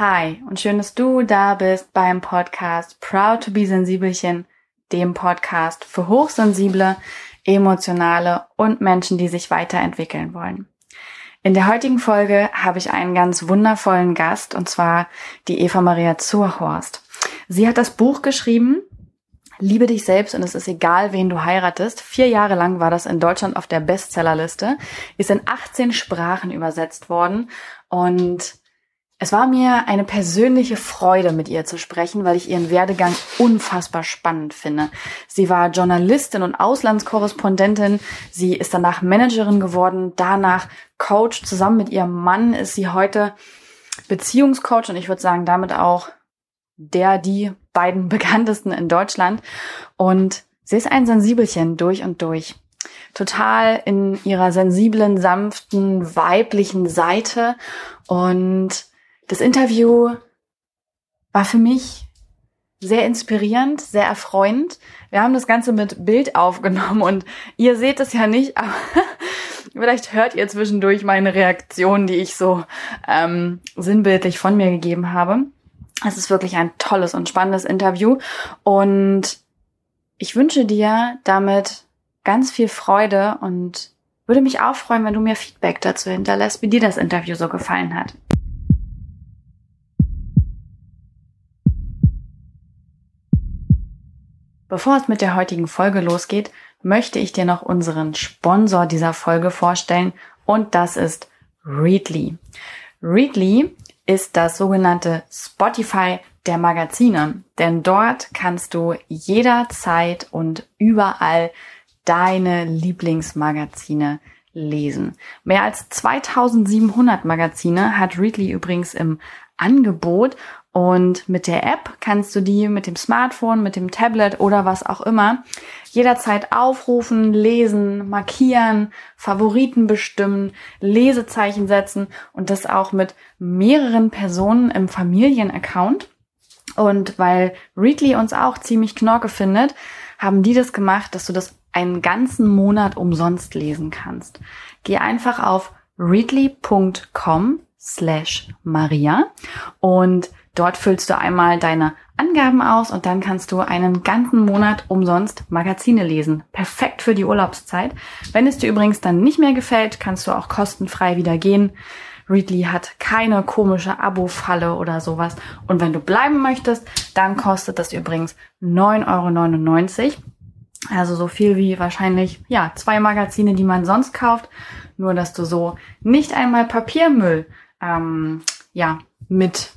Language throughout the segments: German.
Hi und schön, dass du da bist beim Podcast Proud to be Sensibelchen, dem Podcast für hochsensible, emotionale und Menschen, die sich weiterentwickeln wollen. In der heutigen Folge habe ich einen ganz wundervollen Gast und zwar die Eva Maria Zurhorst. Sie hat das Buch geschrieben, Liebe dich selbst und es ist egal, wen du heiratest. Vier Jahre lang war das in Deutschland auf der Bestsellerliste, ist in 18 Sprachen übersetzt worden und es war mir eine persönliche Freude, mit ihr zu sprechen, weil ich ihren Werdegang unfassbar spannend finde. Sie war Journalistin und Auslandskorrespondentin. Sie ist danach Managerin geworden, danach Coach. Zusammen mit ihrem Mann ist sie heute Beziehungscoach und ich würde sagen, damit auch der, die beiden bekanntesten in Deutschland. Und sie ist ein Sensibelchen durch und durch. Total in ihrer sensiblen, sanften, weiblichen Seite und das Interview war für mich sehr inspirierend, sehr erfreuend. Wir haben das Ganze mit Bild aufgenommen und ihr seht es ja nicht, aber vielleicht hört ihr zwischendurch meine Reaktion, die ich so ähm, sinnbildlich von mir gegeben habe. Es ist wirklich ein tolles und spannendes Interview und ich wünsche dir damit ganz viel Freude und würde mich auch freuen, wenn du mir Feedback dazu hinterlässt, wie dir das Interview so gefallen hat. Bevor es mit der heutigen Folge losgeht, möchte ich dir noch unseren Sponsor dieser Folge vorstellen und das ist Readly. Readly ist das sogenannte Spotify der Magazine, denn dort kannst du jederzeit und überall deine Lieblingsmagazine lesen. Mehr als 2700 Magazine hat Readly übrigens im Angebot und mit der App kannst du die mit dem Smartphone, mit dem Tablet oder was auch immer jederzeit aufrufen, lesen, markieren, Favoriten bestimmen, Lesezeichen setzen und das auch mit mehreren Personen im Familienaccount. Und weil Readly uns auch ziemlich knorke findet, haben die das gemacht, dass du das einen ganzen Monat umsonst lesen kannst. Geh einfach auf readly.com slash Maria und Dort füllst du einmal deine Angaben aus und dann kannst du einen ganzen Monat umsonst Magazine lesen. Perfekt für die Urlaubszeit. Wenn es dir übrigens dann nicht mehr gefällt, kannst du auch kostenfrei wieder gehen. Readly hat keine komische Abo-Falle oder sowas. Und wenn du bleiben möchtest, dann kostet das übrigens 9,99 Euro. Also so viel wie wahrscheinlich, ja, zwei Magazine, die man sonst kauft. Nur, dass du so nicht einmal Papiermüll, ähm, ja, mit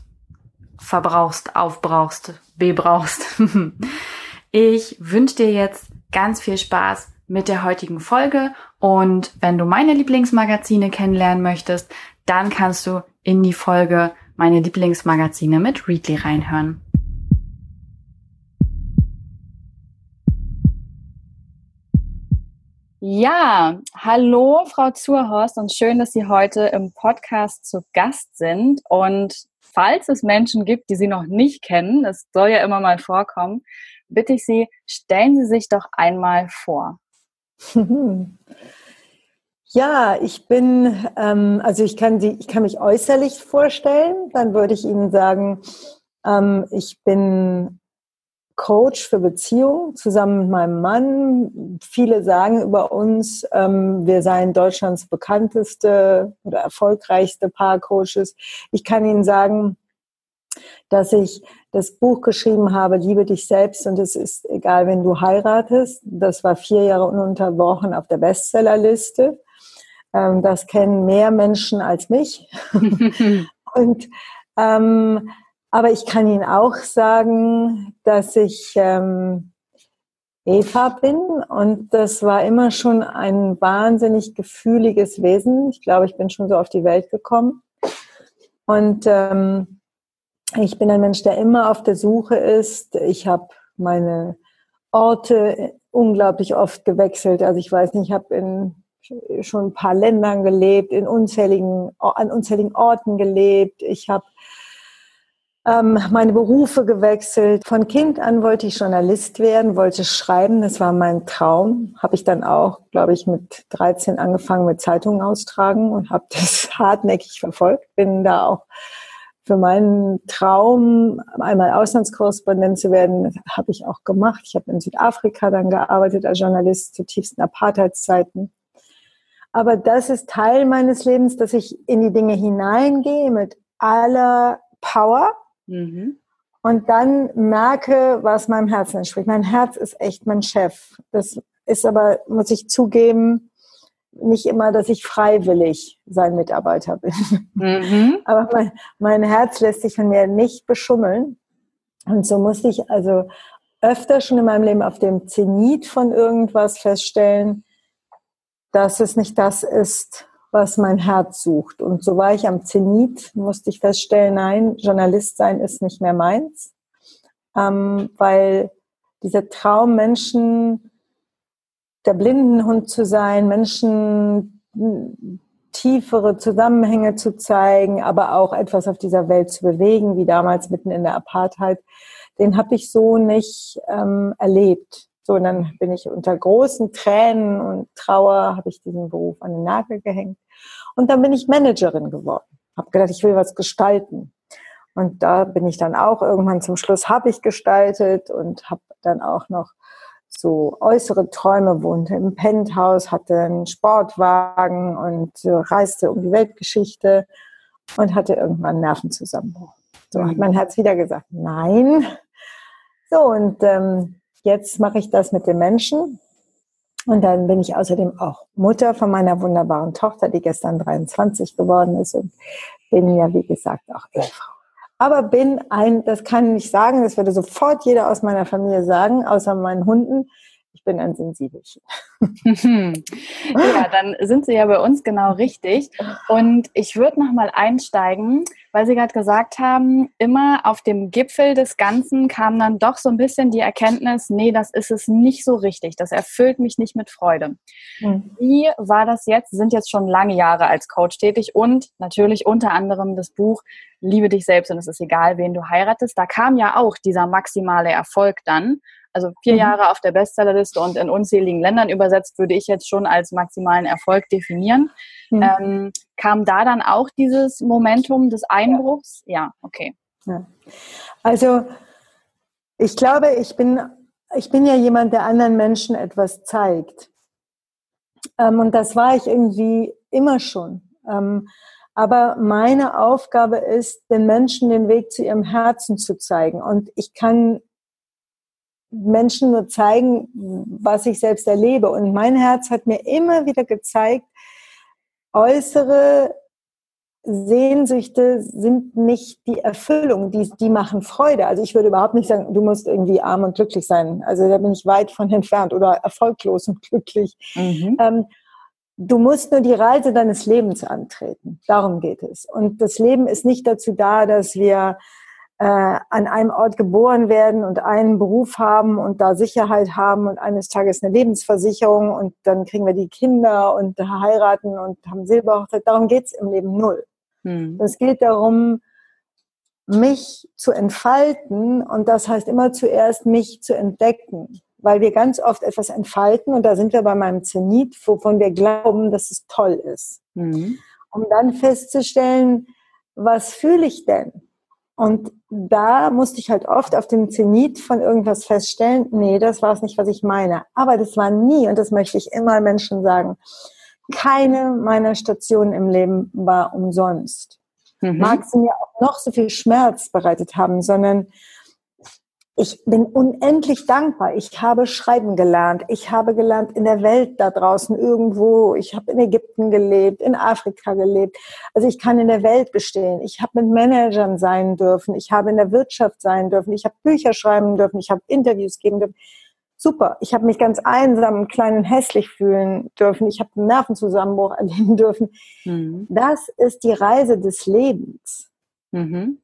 verbrauchst, aufbrauchst, bebrauchst. ich wünsche dir jetzt ganz viel Spaß mit der heutigen Folge und wenn du meine Lieblingsmagazine kennenlernen möchtest, dann kannst du in die Folge meine Lieblingsmagazine mit Readly reinhören. Ja, hallo Frau Zurhorst und schön, dass Sie heute im Podcast zu Gast sind. Und falls es Menschen gibt, die Sie noch nicht kennen, das soll ja immer mal vorkommen, bitte ich Sie, stellen Sie sich doch einmal vor. Ja, ich bin, ähm, also ich kann, die, ich kann mich äußerlich vorstellen, dann würde ich Ihnen sagen, ähm, ich bin Coach für Beziehungen zusammen mit meinem Mann. Viele sagen über uns, ähm, wir seien Deutschlands bekannteste oder erfolgreichste Paarcoaches. Ich kann Ihnen sagen, dass ich das Buch geschrieben habe, Liebe dich selbst und es ist egal, wenn du heiratest. Das war vier Jahre ununterbrochen auf der Bestsellerliste. Ähm, das kennen mehr Menschen als mich. und ähm, aber ich kann Ihnen auch sagen, dass ich ähm, Eva bin und das war immer schon ein wahnsinnig gefühliges Wesen. Ich glaube, ich bin schon so auf die Welt gekommen. Und ähm, ich bin ein Mensch, der immer auf der Suche ist. Ich habe meine Orte unglaublich oft gewechselt. Also ich weiß nicht, ich habe in schon ein paar Ländern gelebt, in unzähligen, an unzähligen Orten gelebt. Ich habe ähm, meine Berufe gewechselt. Von Kind an wollte ich Journalist werden, wollte schreiben. Das war mein Traum. Habe ich dann auch, glaube ich, mit 13 angefangen mit Zeitungen austragen und habe das hartnäckig verfolgt. Bin da auch für meinen Traum, einmal Auslandskorrespondent zu werden, habe ich auch gemacht. Ich habe in Südafrika dann gearbeitet als Journalist zu tiefsten Apartheidszeiten. Aber das ist Teil meines Lebens, dass ich in die Dinge hineingehe mit aller Power mhm. und dann merke, was meinem Herzen entspricht. Mein Herz ist echt mein Chef. Das ist aber, muss ich zugeben, nicht immer, dass ich freiwillig sein Mitarbeiter bin. Mhm. Aber mein, mein Herz lässt sich von mir nicht beschummeln. Und so musste ich also öfter schon in meinem Leben auf dem Zenit von irgendwas feststellen, dass es nicht das ist, was mein Herz sucht. Und so war ich am Zenit, musste ich feststellen, nein, Journalist sein ist nicht mehr meins, ähm, weil dieser Traum, Menschen der Blindenhund zu sein, Menschen tiefere Zusammenhänge zu zeigen, aber auch etwas auf dieser Welt zu bewegen, wie damals mitten in der Apartheid, den habe ich so nicht ähm, erlebt. So, und dann bin ich unter großen Tränen und Trauer, habe ich diesen Beruf an den Nagel gehängt. Und dann bin ich Managerin geworden. Habe gedacht, ich will was gestalten. Und da bin ich dann auch irgendwann zum Schluss habe ich gestaltet und habe dann auch noch so äußere Träume, wohnte im Penthouse, hatte einen Sportwagen und reiste um die Weltgeschichte und hatte irgendwann einen Nervenzusammenbruch. So hat mein Herz wieder gesagt, nein. So, und ähm, jetzt mache ich das mit den Menschen. Und dann bin ich außerdem auch Mutter von meiner wunderbaren Tochter, die gestern 23 geworden ist und bin ja, wie gesagt, auch Ehefrau. Aber bin ein, das kann ich sagen, das würde sofort jeder aus meiner Familie sagen, außer meinen Hunden, ich bin ein Sensibelchen. ja, dann sind Sie ja bei uns genau richtig. Und ich würde nochmal einsteigen, weil Sie gerade gesagt haben, immer auf dem Gipfel des Ganzen kam dann doch so ein bisschen die Erkenntnis, nee, das ist es nicht so richtig. Das erfüllt mich nicht mit Freude. Mhm. Wie war das jetzt? Sie sind jetzt schon lange Jahre als Coach tätig und natürlich unter anderem das Buch Liebe dich selbst und es ist egal, wen du heiratest. Da kam ja auch dieser maximale Erfolg dann also vier mhm. Jahre auf der Bestsellerliste und in unzähligen Ländern übersetzt, würde ich jetzt schon als maximalen Erfolg definieren. Mhm. Ähm, kam da dann auch dieses Momentum des Einbruchs? Ja, ja okay. Ja. Also ich glaube, ich bin, ich bin ja jemand, der anderen Menschen etwas zeigt. Ähm, und das war ich irgendwie immer schon. Ähm, aber meine Aufgabe ist, den Menschen den Weg zu ihrem Herzen zu zeigen. Und ich kann Menschen nur zeigen, was ich selbst erlebe. Und mein Herz hat mir immer wieder gezeigt, äußere Sehnsüchte sind nicht die Erfüllung, die, die machen Freude. Also ich würde überhaupt nicht sagen, du musst irgendwie arm und glücklich sein. Also da bin ich weit von entfernt oder erfolglos und glücklich. Mhm. Ähm, du musst nur die Reise deines Lebens antreten. Darum geht es. Und das Leben ist nicht dazu da, dass wir an einem Ort geboren werden und einen Beruf haben und da Sicherheit haben und eines Tages eine Lebensversicherung und dann kriegen wir die Kinder und heiraten und haben Silberhochzeit. Darum geht's im Leben null. Hm. Es geht darum, mich zu entfalten und das heißt immer zuerst mich zu entdecken, weil wir ganz oft etwas entfalten und da sind wir bei meinem Zenit, wovon wir glauben, dass es toll ist. Mhm. Um dann festzustellen, was fühle ich denn? Und da musste ich halt oft auf dem Zenit von irgendwas feststellen, nee, das war es nicht, was ich meine. Aber das war nie, und das möchte ich immer Menschen sagen, keine meiner Stationen im Leben war umsonst. Mhm. Mag sie mir auch noch so viel Schmerz bereitet haben, sondern ich bin unendlich dankbar. Ich habe schreiben gelernt. Ich habe gelernt in der Welt da draußen irgendwo. Ich habe in Ägypten gelebt, in Afrika gelebt. Also ich kann in der Welt bestehen. Ich habe mit Managern sein dürfen. Ich habe in der Wirtschaft sein dürfen. Ich habe Bücher schreiben dürfen. Ich habe Interviews geben dürfen. Super. Ich habe mich ganz einsam, klein und hässlich fühlen dürfen. Ich habe einen Nervenzusammenbruch erleben dürfen. Mhm. Das ist die Reise des Lebens. Mhm.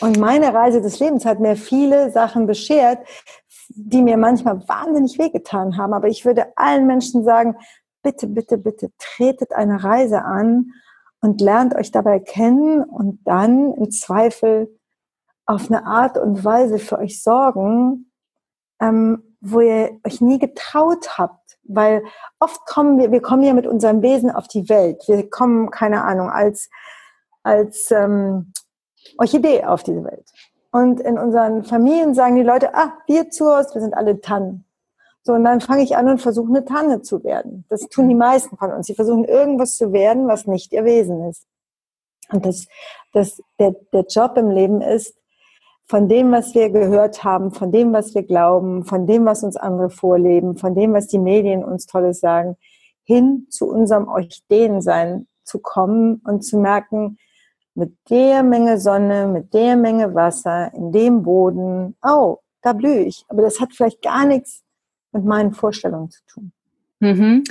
Und meine Reise des Lebens hat mir viele Sachen beschert, die mir manchmal wahnsinnig wehgetan haben. Aber ich würde allen Menschen sagen, bitte, bitte, bitte tretet eine Reise an und lernt euch dabei kennen und dann im Zweifel auf eine Art und Weise für euch sorgen, ähm, wo ihr euch nie getraut habt. Weil oft kommen wir, wir kommen ja mit unserem Wesen auf die Welt. Wir kommen, keine Ahnung, als, als ähm, Orchidee auf diese Welt. Und in unseren Familien sagen die Leute, ah, wir zu Hause, wir sind alle Tannen. So, und dann fange ich an und versuche eine Tanne zu werden. Das tun die meisten von uns. Sie versuchen irgendwas zu werden, was nicht ihr Wesen ist. Und das, das, der, der Job im Leben ist, von dem, was wir gehört haben, von dem, was wir glauben, von dem, was uns andere vorleben, von dem, was die Medien uns Tolles sagen, hin zu unserem Orchideensein zu kommen und zu merken, mit der Menge Sonne, mit der Menge Wasser, in dem Boden, oh, da blühe ich. Aber das hat vielleicht gar nichts mit meinen Vorstellungen zu tun. Mhm.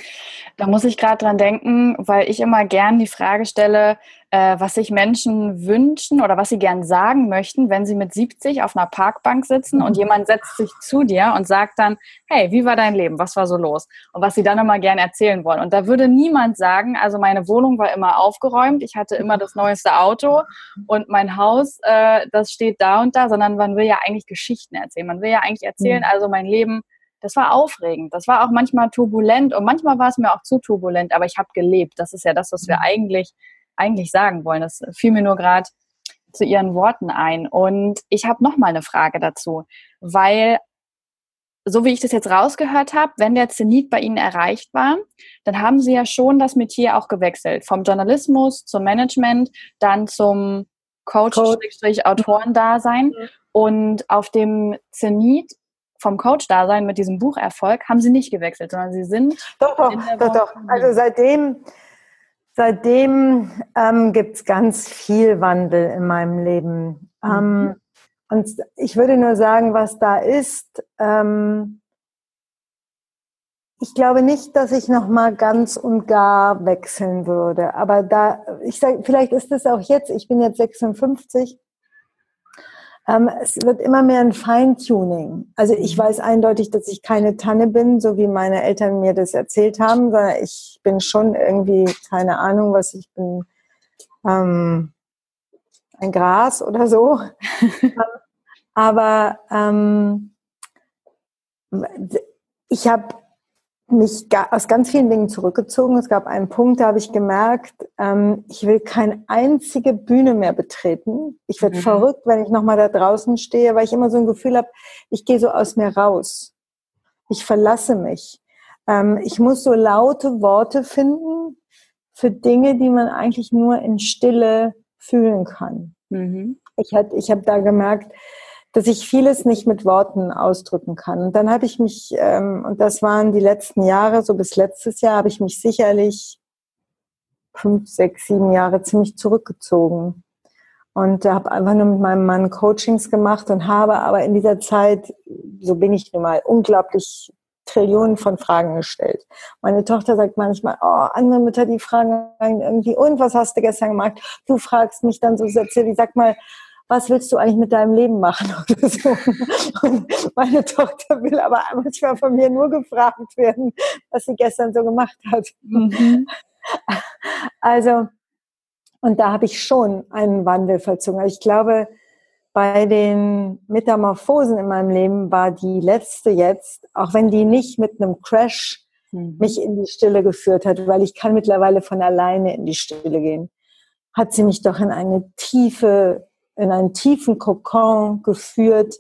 Da muss ich gerade dran denken, weil ich immer gern die Frage stelle, äh, was sich Menschen wünschen oder was sie gern sagen möchten, wenn sie mit 70 auf einer Parkbank sitzen mhm. und jemand setzt sich zu dir und sagt dann, hey, wie war dein Leben? Was war so los? Und was sie dann immer gern erzählen wollen. Und da würde niemand sagen, also meine Wohnung war immer aufgeräumt, ich hatte immer das neueste Auto und mein Haus, äh, das steht da und da, sondern man will ja eigentlich Geschichten erzählen. Man will ja eigentlich erzählen, mhm. also mein Leben das war aufregend. Das war auch manchmal turbulent und manchmal war es mir auch zu turbulent, aber ich habe gelebt. Das ist ja das, was wir mhm. eigentlich, eigentlich sagen wollen. Das fiel mir nur gerade zu Ihren Worten ein. Und ich habe noch mal eine Frage dazu, weil so wie ich das jetzt rausgehört habe, wenn der Zenit bei Ihnen erreicht war, dann haben Sie ja schon das Metier auch gewechselt. Vom Journalismus zum Management, dann zum Coach-Autorendasein. Mhm. Und auf dem Zenit vom Coach-Dasein mit diesem Bucherfolg haben sie nicht gewechselt, sondern sie sind. Doch, doch, doch, doch. Also seitdem, seitdem ähm, gibt es ganz viel Wandel in meinem Leben. Mhm. Ähm, und ich würde nur sagen, was da ist. Ähm, ich glaube nicht, dass ich noch mal ganz und gar wechseln würde. Aber da, ich sage, vielleicht ist es auch jetzt. Ich bin jetzt 56 ähm, es wird immer mehr ein Feintuning. Also ich mhm. weiß eindeutig, dass ich keine Tanne bin, so wie meine Eltern mir das erzählt haben, sondern ich bin schon irgendwie, keine Ahnung, was ich bin, ähm, ein Gras oder so. Aber ähm, ich habe mich aus ganz vielen Dingen zurückgezogen. Es gab einen Punkt, da habe ich gemerkt, ähm, ich will keine einzige Bühne mehr betreten. Ich werde mhm. verrückt, wenn ich nochmal da draußen stehe, weil ich immer so ein Gefühl habe, ich gehe so aus mir raus. Ich verlasse mich. Ähm, ich muss so laute Worte finden für Dinge, die man eigentlich nur in Stille fühlen kann. Mhm. Ich, ich habe da gemerkt, dass ich vieles nicht mit Worten ausdrücken kann. Und dann habe ich mich, ähm, und das waren die letzten Jahre, so bis letztes Jahr, habe ich mich sicherlich fünf, sechs, sieben Jahre ziemlich zurückgezogen. Und habe einfach nur mit meinem Mann Coachings gemacht und habe aber in dieser Zeit, so bin ich nun mal, unglaublich Trillionen von Fragen gestellt. Meine Tochter sagt manchmal, oh, andere Mütter, die fragen irgendwie, und was hast du gestern gemacht? Du fragst mich dann so Sätze wie, sag mal, was willst du eigentlich mit deinem Leben machen oder so. Und meine Tochter will aber manchmal von mir nur gefragt werden, was sie gestern so gemacht hat. Mhm. Also, und da habe ich schon einen Wandel vollzogen. Also ich glaube, bei den Metamorphosen in meinem Leben war die letzte jetzt, auch wenn die nicht mit einem Crash mhm. mich in die Stille geführt hat, weil ich kann mittlerweile von alleine in die Stille gehen, hat sie mich doch in eine tiefe in einen tiefen Kokon geführt,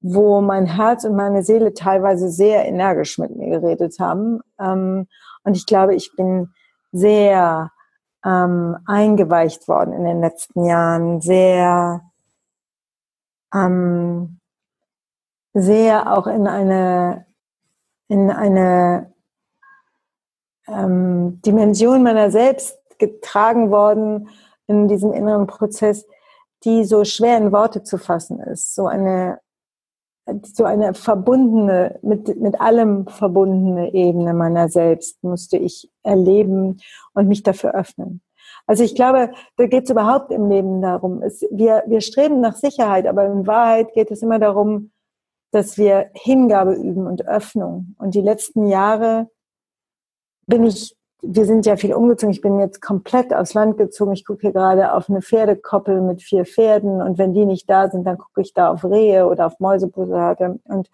wo mein Herz und meine Seele teilweise sehr energisch mit mir geredet haben. Ähm, und ich glaube, ich bin sehr ähm, eingeweicht worden in den letzten Jahren, sehr, ähm, sehr auch in eine, in eine ähm, Dimension meiner selbst getragen worden in diesem inneren Prozess, die so schwer in Worte zu fassen ist. So eine, so eine verbundene, mit, mit allem verbundene Ebene meiner selbst musste ich erleben und mich dafür öffnen. Also ich glaube, da geht es überhaupt im Leben darum. Es, wir, wir streben nach Sicherheit, aber in Wahrheit geht es immer darum, dass wir Hingabe üben und Öffnung. Und die letzten Jahre bin ich wir sind ja viel umgezogen. Ich bin jetzt komplett aufs Land gezogen. Ich gucke hier gerade auf eine Pferdekoppel mit vier Pferden und wenn die nicht da sind, dann gucke ich da auf Rehe oder auf Mäusebussarde. Und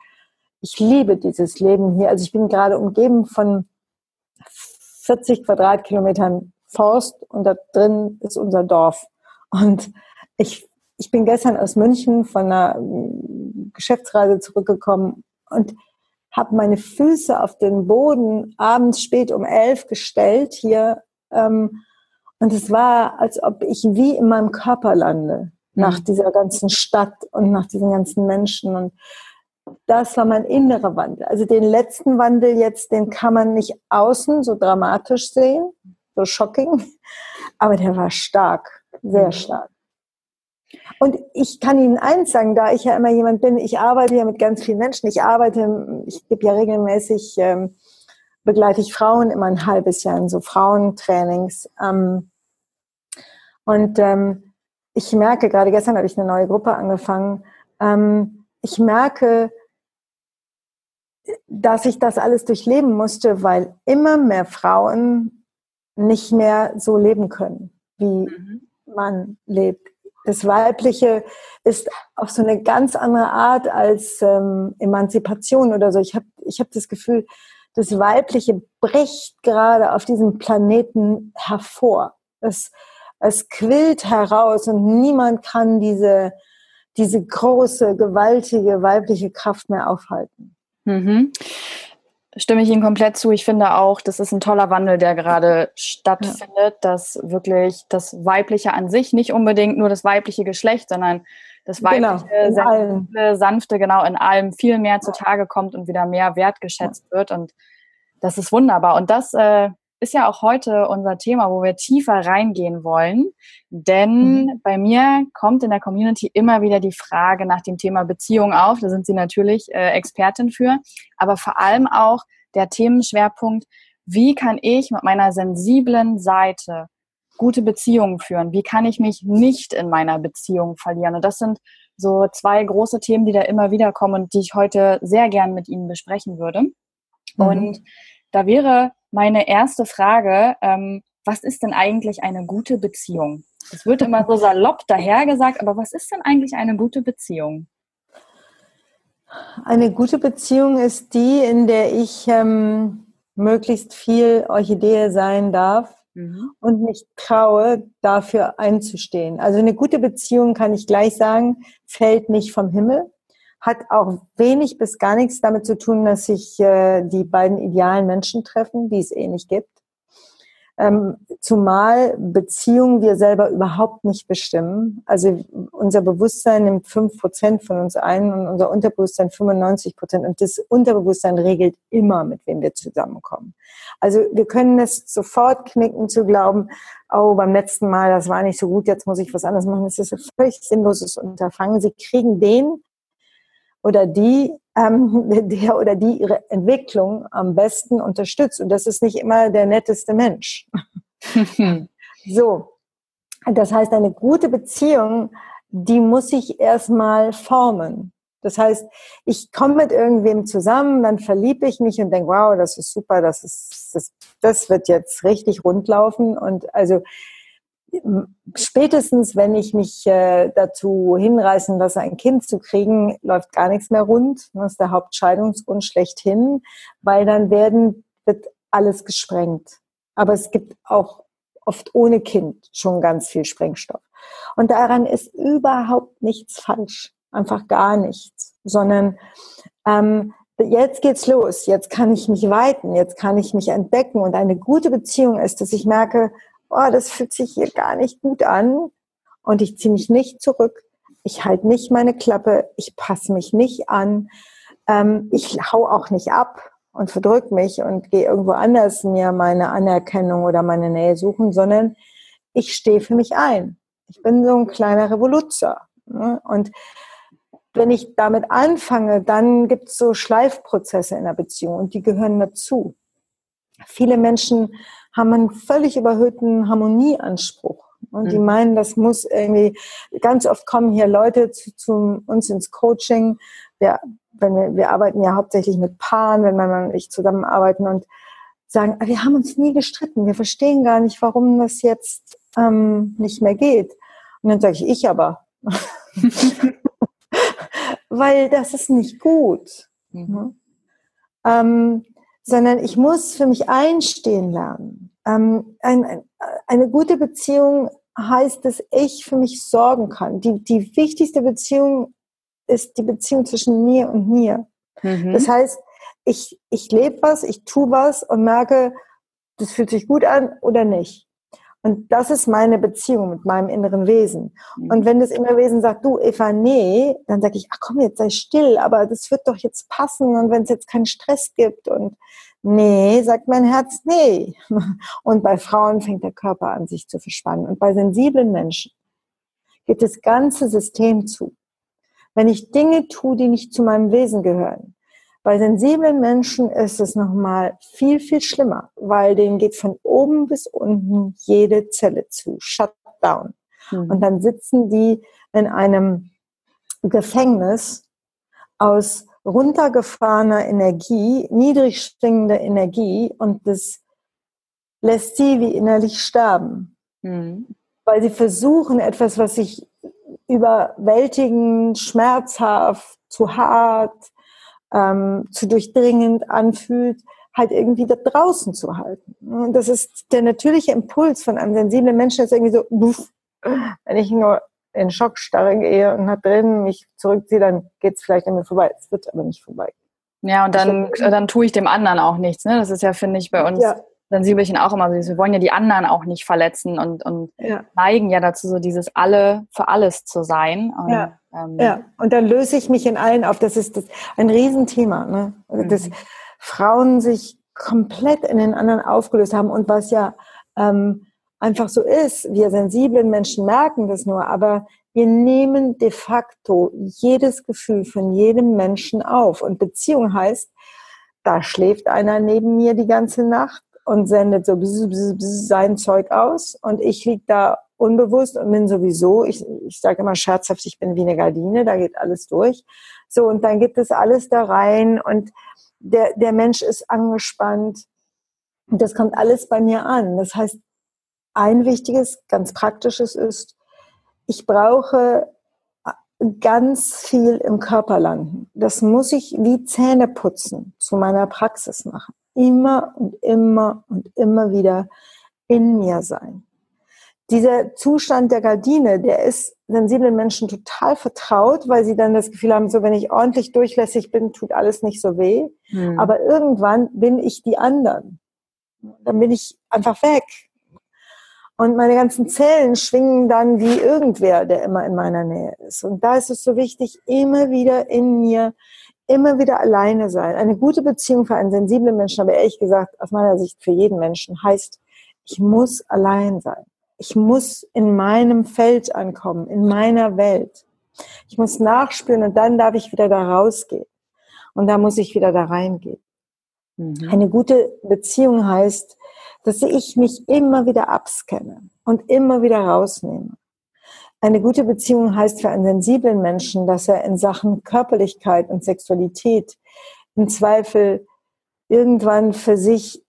ich liebe dieses Leben hier. Also ich bin gerade umgeben von 40 Quadratkilometern Forst und da drin ist unser Dorf. Und ich, ich bin gestern aus München von einer Geschäftsreise zurückgekommen und habe meine Füße auf den Boden abends spät um elf gestellt hier. Ähm, und es war, als ob ich wie in meinem Körper lande, nach mhm. dieser ganzen Stadt und nach diesen ganzen Menschen. Und das war mein innerer Wandel. Also den letzten Wandel jetzt, den kann man nicht außen so dramatisch sehen, so shocking, aber der war stark, sehr mhm. stark. Und ich kann Ihnen eins sagen, da ich ja immer jemand bin, ich arbeite ja mit ganz vielen Menschen. Ich arbeite, ich gebe ja regelmäßig, ähm, begleite ich Frauen immer ein halbes Jahr in so Frauentrainings. Ähm, und ähm, ich merke, gerade gestern habe ich eine neue Gruppe angefangen, ähm, ich merke, dass ich das alles durchleben musste, weil immer mehr Frauen nicht mehr so leben können, wie mhm. man lebt das Weibliche ist auf so eine ganz andere Art als ähm, Emanzipation oder so. Ich habe ich hab das Gefühl, das Weibliche bricht gerade auf diesem Planeten hervor. Es, es quillt heraus und niemand kann diese, diese große, gewaltige weibliche Kraft mehr aufhalten. Mhm stimme ich Ihnen komplett zu. Ich finde auch, das ist ein toller Wandel, der gerade stattfindet, ja. dass wirklich das Weibliche an sich nicht unbedingt nur das weibliche Geschlecht, sondern das genau, weibliche, genau, sensible, sanfte, genau in allem viel mehr zutage kommt und wieder mehr wertgeschätzt ja. wird. Und das ist wunderbar. Und das äh, ist ja auch heute unser Thema, wo wir tiefer reingehen wollen. Denn mhm. bei mir kommt in der Community immer wieder die Frage nach dem Thema Beziehung auf. Da sind Sie natürlich äh, Expertin für. Aber vor allem auch der Themenschwerpunkt, wie kann ich mit meiner sensiblen Seite gute Beziehungen führen? Wie kann ich mich nicht in meiner Beziehung verlieren? Und das sind so zwei große Themen, die da immer wieder kommen und die ich heute sehr gern mit Ihnen besprechen würde. Mhm. Und da wäre meine erste Frage, ähm, was ist denn eigentlich eine gute Beziehung? Es wird immer so salopp dahergesagt, aber was ist denn eigentlich eine gute Beziehung? Eine gute Beziehung ist die, in der ich ähm, möglichst viel Orchidee sein darf mhm. und mich traue, dafür einzustehen. Also eine gute Beziehung, kann ich gleich sagen, fällt nicht vom Himmel hat auch wenig bis gar nichts damit zu tun, dass sich äh, die beiden idealen Menschen treffen, die es eh nicht gibt. Ähm, zumal Beziehungen wir selber überhaupt nicht bestimmen. Also unser Bewusstsein nimmt fünf Prozent von uns ein und unser Unterbewusstsein 95 Prozent. Und das Unterbewusstsein regelt immer, mit wem wir zusammenkommen. Also wir können es sofort knicken zu glauben, oh, beim letzten Mal, das war nicht so gut, jetzt muss ich was anderes machen. Das ist ein völlig sinnloses Unterfangen. Sie kriegen den, oder die, ähm, der oder die ihre Entwicklung am besten unterstützt. Und das ist nicht immer der netteste Mensch. so. Das heißt, eine gute Beziehung, die muss ich erstmal formen. Das heißt, ich komme mit irgendwem zusammen, dann verliebe ich mich und denke, wow, das ist super, das ist, das, das wird jetzt richtig rundlaufen. Und also spätestens, wenn ich mich äh, dazu hinreißen lasse, ein Kind zu kriegen, läuft gar nichts mehr rund. Das ist der Hauptscheidungsgrund schlechthin, weil dann werden, wird alles gesprengt. Aber es gibt auch oft ohne Kind schon ganz viel Sprengstoff. Und daran ist überhaupt nichts falsch. Einfach gar nichts. Sondern ähm, jetzt geht's los. Jetzt kann ich mich weiten. Jetzt kann ich mich entdecken. Und eine gute Beziehung ist, dass ich merke, oh, das fühlt sich hier gar nicht gut an und ich ziehe mich nicht zurück, ich halte nicht meine Klappe, ich passe mich nicht an, ähm, ich hau auch nicht ab und verdrück mich und gehe irgendwo anders mir meine Anerkennung oder meine Nähe suchen, sondern ich stehe für mich ein. Ich bin so ein kleiner Revoluzer. Ne? Und wenn ich damit anfange, dann gibt es so Schleifprozesse in der Beziehung und die gehören dazu. Viele Menschen haben einen völlig überhöhten Harmonieanspruch. Und die mhm. meinen, das muss irgendwie, ganz oft kommen hier Leute zu, zu uns ins Coaching. Wir, wenn wir, wir arbeiten ja hauptsächlich mit Paaren, wenn man und ich zusammenarbeiten und sagen, ah, wir haben uns nie gestritten, wir verstehen gar nicht, warum das jetzt ähm, nicht mehr geht. Und dann sage ich, ich aber. Weil das ist nicht gut. Mhm. Ähm, sondern ich muss für mich einstehen lernen. Ähm, ein, ein, eine gute Beziehung heißt, dass ich für mich sorgen kann. Die, die wichtigste Beziehung ist die Beziehung zwischen mir und mir. Mhm. Das heißt, ich, ich lebe was, ich tue was und merke, das fühlt sich gut an oder nicht. Und das ist meine Beziehung mit meinem inneren Wesen. Mhm. Und wenn das innere Wesen sagt, du Eva, nee, dann sage ich, ach komm, jetzt sei still, aber das wird doch jetzt passen und wenn es jetzt keinen Stress gibt und nee, sagt mein Herz, nee. Und bei Frauen fängt der Körper an, sich zu verspannen. Und bei sensiblen Menschen geht das ganze System zu. Wenn ich Dinge tue, die nicht zu meinem Wesen gehören, bei sensiblen Menschen ist es nochmal viel, viel schlimmer, weil denen geht von oben bis unten jede Zelle zu, shut down. Mhm. Und dann sitzen die in einem Gefängnis aus runtergefahrener Energie, niedrig schwingender Energie und das lässt sie wie innerlich sterben. Mhm. Weil sie versuchen, etwas, was sich überwältigend, schmerzhaft, zu hart, ähm, zu durchdringend anfühlt, halt irgendwie da draußen zu halten. Und das ist der natürliche Impuls von einem sensiblen Menschen, ist irgendwie so, buff, wenn ich nur in Schockstarre gehe und nach drin mich zurückziehe, dann geht es vielleicht an mir vorbei. Es wird aber nicht vorbei. Ja, und dann, dann tue ich dem anderen auch nichts. Ne? Das ist ja, finde ich, bei uns ja. Sensibelchen auch immer so. Wir wollen ja die anderen auch nicht verletzen und, und ja. neigen ja dazu, so dieses Alle für alles zu sein. Und, ja. Ähm, ja, und dann löse ich mich in allen auf. Das ist das, ein Riesenthema, ne? Also, dass mhm. Frauen sich komplett in den anderen aufgelöst haben und was ja ähm, einfach so ist. Wir sensiblen Menschen merken das nur, aber wir nehmen de facto jedes Gefühl von jedem Menschen auf. Und Beziehung heißt, da schläft einer neben mir die ganze Nacht und sendet so bzz, bzz, bzz sein Zeug aus und ich lieg da unbewusst und bin sowieso, ich, ich sage immer scherzhaft, ich bin wie eine Gardine, da geht alles durch. So, und dann gibt es alles da rein und der, der Mensch ist angespannt. Und das kommt alles bei mir an. Das heißt, ein wichtiges, ganz praktisches ist, ich brauche ganz viel im Körper landen. Das muss ich wie Zähne putzen zu meiner Praxis machen immer und immer und immer wieder in mir sein. Dieser Zustand der Gardine, der ist sensiblen Menschen total vertraut, weil sie dann das Gefühl haben, so wenn ich ordentlich durchlässig bin, tut alles nicht so weh. Hm. Aber irgendwann bin ich die anderen. Dann bin ich einfach weg. Und meine ganzen Zellen schwingen dann wie irgendwer, der immer in meiner Nähe ist. Und da ist es so wichtig, immer wieder in mir immer wieder alleine sein. Eine gute Beziehung für einen sensiblen Menschen, aber ehrlich gesagt, aus meiner Sicht für jeden Menschen, heißt, ich muss allein sein. Ich muss in meinem Feld ankommen, in meiner Welt. Ich muss nachspüren und dann darf ich wieder da rausgehen. Und da muss ich wieder da reingehen. Mhm. Eine gute Beziehung heißt, dass ich mich immer wieder abscanne und immer wieder rausnehme. Eine gute Beziehung heißt für einen sensiblen Menschen, dass er in Sachen Körperlichkeit und Sexualität im Zweifel irgendwann für sich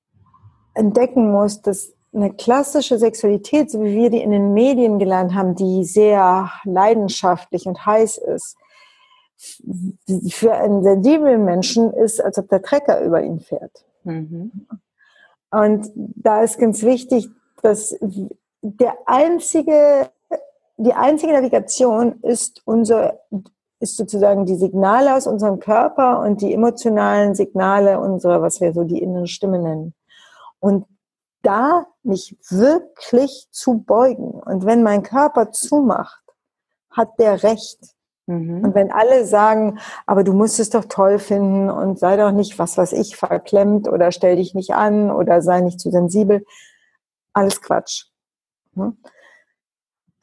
entdecken muss, dass eine klassische Sexualität, so wie wir die in den Medien gelernt haben, die sehr leidenschaftlich und heiß ist, für einen sensiblen Menschen ist, als ob der Trecker über ihn fährt. Mhm. Und da ist ganz wichtig, dass der einzige die einzige Navigation ist unser, ist sozusagen die Signale aus unserem Körper und die emotionalen Signale unserer, was wir so die innere Stimme nennen. Und da mich wirklich zu beugen. Und wenn mein Körper zumacht, hat der Recht. Mhm. Und wenn alle sagen, aber du musst es doch toll finden und sei doch nicht, was weiß ich, verklemmt oder stell dich nicht an oder sei nicht zu sensibel, alles Quatsch.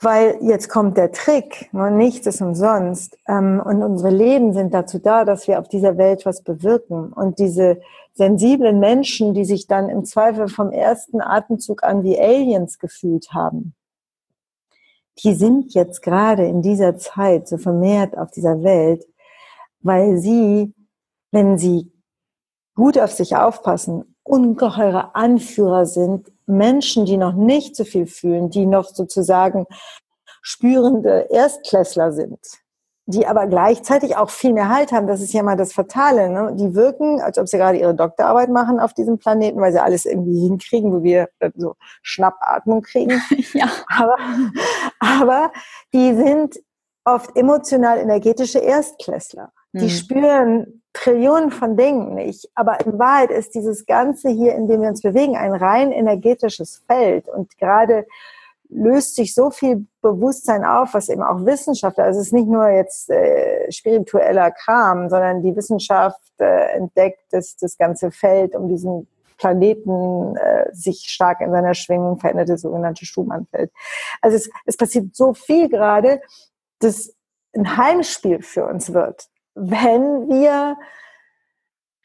Weil jetzt kommt der Trick, ne? nichts ist umsonst. Ähm, und unsere Leben sind dazu da, dass wir auf dieser Welt was bewirken. Und diese sensiblen Menschen, die sich dann im Zweifel vom ersten Atemzug an wie Aliens gefühlt haben, die sind jetzt gerade in dieser Zeit so vermehrt auf dieser Welt, weil sie, wenn sie gut auf sich aufpassen, ungeheure Anführer sind Menschen, die noch nicht so viel fühlen, die noch sozusagen spürende Erstklässler sind, die aber gleichzeitig auch viel mehr Halt haben. Das ist ja mal das Fatale. Ne? Die wirken, als ob sie gerade ihre Doktorarbeit machen auf diesem Planeten, weil sie alles irgendwie hinkriegen, wo wir so Schnappatmung kriegen. ja. Aber, aber die sind oft emotional energetische Erstklässler. Die hm. spüren Trillionen von Dingen nicht. Aber in Wahrheit ist dieses Ganze hier, in dem wir uns bewegen, ein rein energetisches Feld. Und gerade löst sich so viel Bewusstsein auf, was eben auch Wissenschaftler, also es ist nicht nur jetzt äh, spiritueller Kram, sondern die Wissenschaft äh, entdeckt das, das ganze Feld um diesen Planeten äh, sich stark in seiner Schwingung verändert, das sogenannte Schumann-Feld. Also es, es passiert so viel gerade, dass ein Heimspiel für uns wird, wenn wir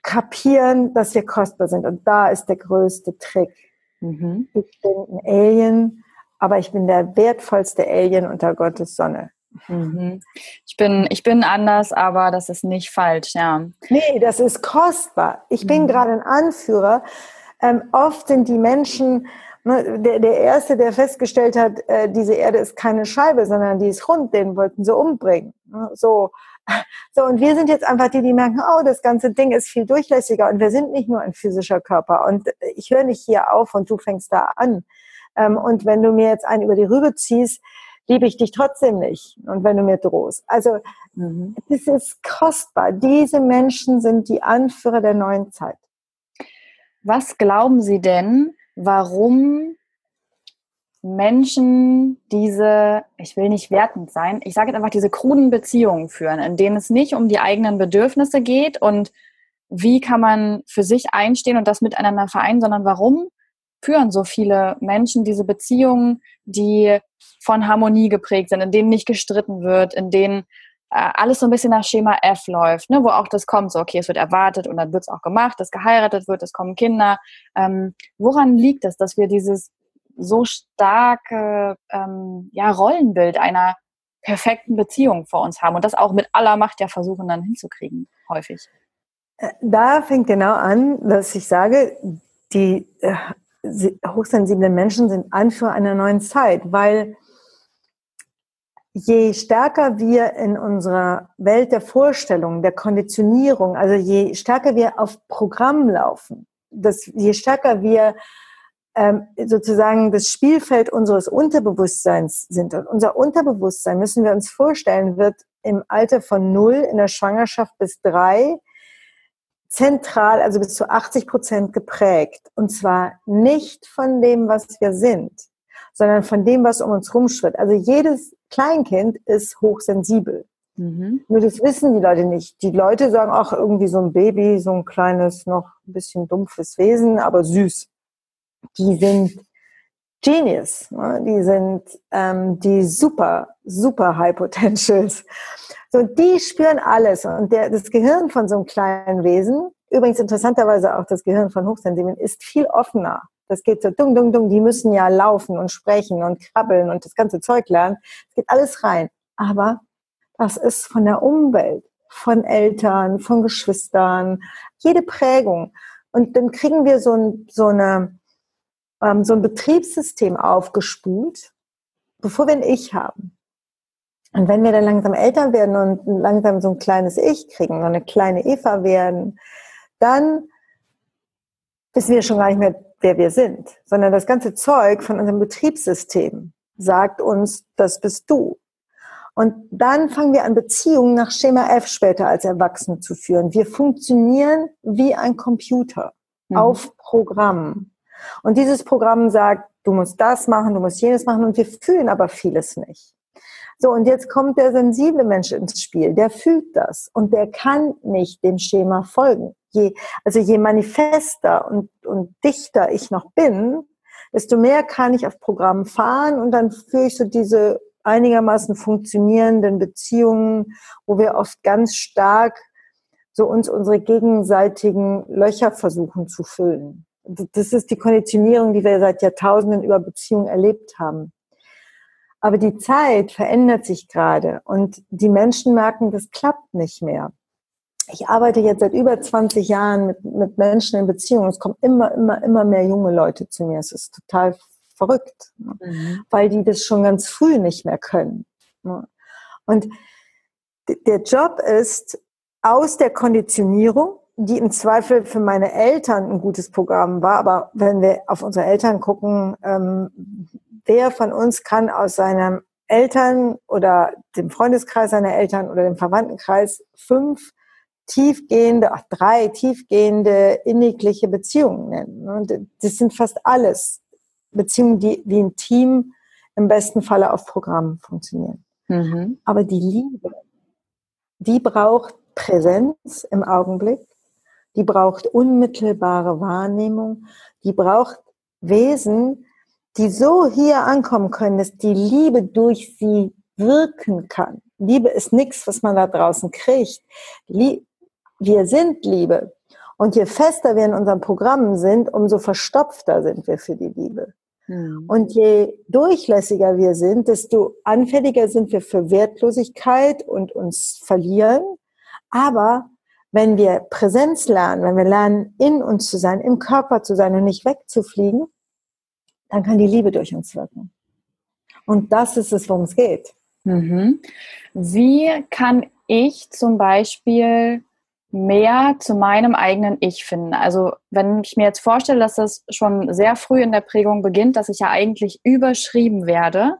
kapieren, dass wir kostbar sind. Und da ist der größte Trick. Mhm. Ich bin ein Alien, aber ich bin der wertvollste Alien unter Gottes Sonne. Mhm. Ich bin, ich bin anders, aber das ist nicht falsch, ja. Nee, das ist kostbar. Ich bin mhm. gerade ein Anführer. Ähm, oft sind die Menschen, ne, der, der Erste, der festgestellt hat, äh, diese Erde ist keine Scheibe, sondern die ist rund, den wollten sie umbringen. Ne, so. So, und wir sind jetzt einfach die, die merken, oh, das ganze Ding ist viel durchlässiger und wir sind nicht nur ein physischer Körper und ich höre nicht hier auf und du fängst da an. Ähm, und wenn du mir jetzt einen über die Rübe ziehst, liebe ich dich trotzdem nicht. Und wenn du mir drohst. Also, mhm. es ist kostbar. Diese Menschen sind die Anführer der neuen Zeit. Was glauben Sie denn, warum Menschen diese, ich will nicht wertend sein, ich sage jetzt einfach diese kruden Beziehungen führen, in denen es nicht um die eigenen Bedürfnisse geht und wie kann man für sich einstehen und das miteinander vereinen, sondern warum führen so viele Menschen diese Beziehungen, die von Harmonie geprägt sind, in denen nicht gestritten wird, in denen äh, alles so ein bisschen nach Schema F läuft, ne, wo auch das kommt, so okay, es wird erwartet und dann wird es auch gemacht, dass geheiratet wird, es kommen Kinder. Ähm, woran liegt es, dass wir dieses so starke ähm, ja, Rollenbild einer perfekten Beziehung vor uns haben und das auch mit aller Macht ja versuchen dann hinzukriegen, häufig? Äh, da fängt genau an, dass ich sage, die äh, hochsensible Menschen sind Anführer einer neuen Zeit, weil je stärker wir in unserer Welt der Vorstellung, der Konditionierung, also je stärker wir auf Programm laufen, das, je stärker wir ähm, sozusagen das Spielfeld unseres Unterbewusstseins sind. Und unser Unterbewusstsein, müssen wir uns vorstellen, wird im Alter von null in der Schwangerschaft bis drei zentral, also bis zu 80 Prozent geprägt. Und zwar nicht von dem, was wir sind, sondern von dem, was um uns rumschwirrt. Also jedes Kleinkind ist hochsensibel. Mhm. Nur das wissen die Leute nicht. Die Leute sagen auch irgendwie so ein Baby, so ein kleines, noch ein bisschen dumpfes Wesen, aber süß. Die sind Genius. Ne? Die sind ähm, die super, super High Potentials. So, die spüren alles. Und der, das Gehirn von so einem kleinen Wesen, übrigens interessanterweise auch das Gehirn von Hochsensiblen, ist viel offener. Das geht so dung, dung, dung. Die müssen ja laufen und sprechen und krabbeln und das ganze Zeug lernen. Es geht alles rein. Aber das ist von der Umwelt, von Eltern, von Geschwistern, jede Prägung. Und dann kriegen wir so, ein, so, eine, ähm, so ein Betriebssystem aufgespult, bevor wir ein Ich haben. Und wenn wir dann langsam älter werden und langsam so ein kleines Ich kriegen und eine kleine Eva werden, dann wissen wir schon gar nicht mehr, wer wir sind, sondern das ganze Zeug von unserem Betriebssystem sagt uns, das bist du. Und dann fangen wir an, Beziehungen nach Schema F später als Erwachsene zu führen. Wir funktionieren wie ein Computer mhm. auf Programm. Und dieses Programm sagt, du musst das machen, du musst jenes machen und wir fühlen aber vieles nicht. So, und jetzt kommt der sensible Mensch ins Spiel, der fühlt das und der kann nicht dem Schema folgen. Je, also je manifester und, und dichter ich noch bin, desto mehr kann ich auf Programm fahren und dann führe ich so diese einigermaßen funktionierenden Beziehungen, wo wir oft ganz stark so uns unsere gegenseitigen Löcher versuchen zu füllen. Das ist die Konditionierung, die wir seit Jahrtausenden über Beziehungen erlebt haben. Aber die Zeit verändert sich gerade und die Menschen merken, das klappt nicht mehr. Ich arbeite jetzt seit über 20 Jahren mit, mit Menschen in Beziehungen. Es kommen immer, immer, immer mehr junge Leute zu mir. Es ist total verrückt, ne? mhm. weil die das schon ganz früh nicht mehr können. Ne? Und der Job ist aus der Konditionierung, die im Zweifel für meine Eltern ein gutes Programm war, aber wenn wir auf unsere Eltern gucken, ähm, wer von uns kann aus seinem Eltern oder dem Freundeskreis seiner Eltern oder dem Verwandtenkreis fünf tiefgehende, ach, drei tiefgehende innigliche Beziehungen nennen. Und das sind fast alles Beziehungen, die wie ein Team im besten Falle auf Programm funktionieren. Mhm. Aber die Liebe, die braucht Präsenz im Augenblick, die braucht unmittelbare Wahrnehmung, die braucht Wesen, die so hier ankommen können, dass die Liebe durch sie wirken kann. Liebe ist nichts, was man da draußen kriegt. Wir sind Liebe. Und je fester wir in unserem Programm sind, umso verstopfter sind wir für die Liebe. Mhm. Und je durchlässiger wir sind, desto anfälliger sind wir für Wertlosigkeit und uns verlieren. Aber wenn wir Präsenz lernen, wenn wir lernen, in uns zu sein, im Körper zu sein und nicht wegzufliegen, dann kann die Liebe durch uns wirken. Und das ist es, worum es geht. Mhm. Wie kann ich zum Beispiel mehr zu meinem eigenen Ich finden. Also wenn ich mir jetzt vorstelle, dass das schon sehr früh in der Prägung beginnt, dass ich ja eigentlich überschrieben werde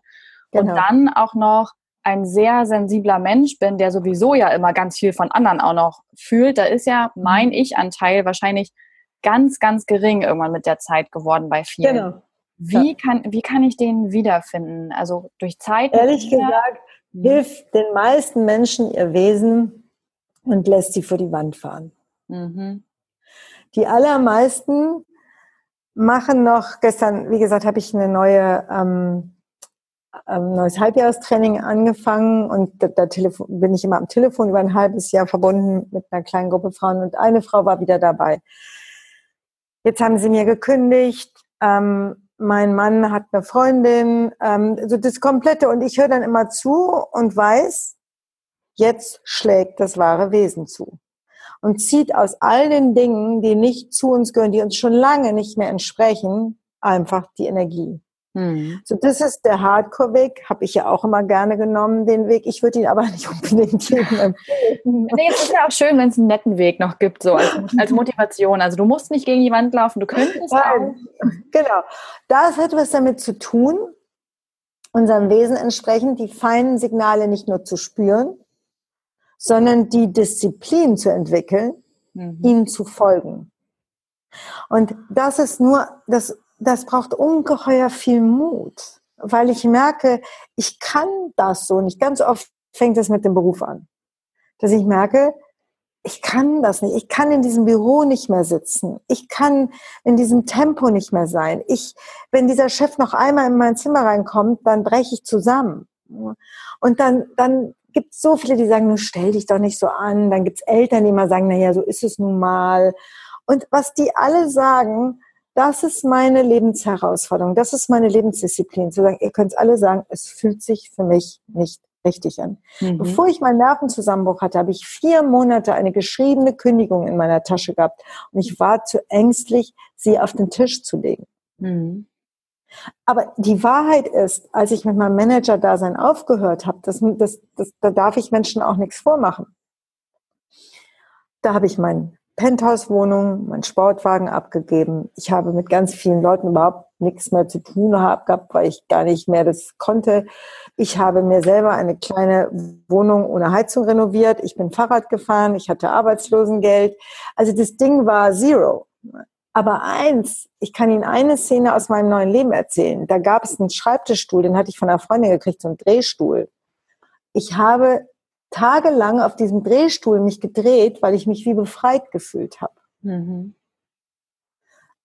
genau. und dann auch noch ein sehr sensibler Mensch bin, der sowieso ja immer ganz viel von anderen auch noch fühlt, da ist ja mein mhm. Ich-Anteil wahrscheinlich ganz, ganz gering irgendwann mit der Zeit geworden bei vielen. Genau. Wie, ja. kann, wie kann ich den wiederfinden? Also durch Zeit? Ehrlich gesagt, mhm. hilft den meisten Menschen ihr Wesen und lässt sie vor die Wand fahren. Mhm. Die allermeisten machen noch, gestern, wie gesagt, habe ich eine neue, ähm, ein neues Halbjahrestraining angefangen und da, da bin ich immer am Telefon über ein halbes Jahr verbunden mit einer kleinen Gruppe Frauen und eine Frau war wieder dabei. Jetzt haben sie mir gekündigt, ähm, mein Mann hat eine Freundin, ähm, so das Komplette und ich höre dann immer zu und weiß, Jetzt schlägt das wahre Wesen zu und zieht aus all den Dingen, die nicht zu uns gehören, die uns schon lange nicht mehr entsprechen, einfach die Energie. Hm. So, das ist der Hardcore-Weg, habe ich ja auch immer gerne genommen, den Weg. Ich würde ihn aber nicht unbedingt jedem empfehlen. Nee, es ist ja auch schön, wenn es einen netten Weg noch gibt, so als, als, Motivation. Also du musst nicht gegen die Wand laufen, du könntest Nein. auch. Genau. Das hat was damit zu tun, unserem Wesen entsprechend die feinen Signale nicht nur zu spüren, sondern die Disziplin zu entwickeln, mhm. ihnen zu folgen. Und das ist nur, das, das braucht ungeheuer viel Mut, weil ich merke, ich kann das so nicht. Ganz oft fängt es mit dem Beruf an, dass ich merke, ich kann das nicht. Ich kann in diesem Büro nicht mehr sitzen. Ich kann in diesem Tempo nicht mehr sein. Ich, wenn dieser Chef noch einmal in mein Zimmer reinkommt, dann breche ich zusammen. Und dann, dann gibt es so viele, die sagen, nur stell dich doch nicht so an. Dann gibt es Eltern, die immer sagen, naja, so ist es nun mal. Und was die alle sagen, das ist meine Lebensherausforderung, das ist meine Lebensdisziplin. Zu sagen, ihr könnt es alle sagen, es fühlt sich für mich nicht richtig an. Mhm. Bevor ich meinen Nervenzusammenbruch hatte, habe ich vier Monate eine geschriebene Kündigung in meiner Tasche gehabt. Und ich war zu ängstlich, sie auf den Tisch zu legen. Mhm. Aber die Wahrheit ist, als ich mit meinem Manager-Dasein aufgehört habe, das, das, das, da darf ich Menschen auch nichts vormachen. Da habe ich meine Penthouse-Wohnung, meinen Sportwagen abgegeben. Ich habe mit ganz vielen Leuten überhaupt nichts mehr zu tun gehabt, weil ich gar nicht mehr das konnte. Ich habe mir selber eine kleine Wohnung ohne Heizung renoviert. Ich bin Fahrrad gefahren. Ich hatte Arbeitslosengeld. Also das Ding war zero. Aber eins, ich kann Ihnen eine Szene aus meinem neuen Leben erzählen. Da gab es einen Schreibtischstuhl, den hatte ich von einer Freundin gekriegt, so einen Drehstuhl. Ich habe tagelang auf diesem Drehstuhl mich gedreht, weil ich mich wie befreit gefühlt habe. Mhm.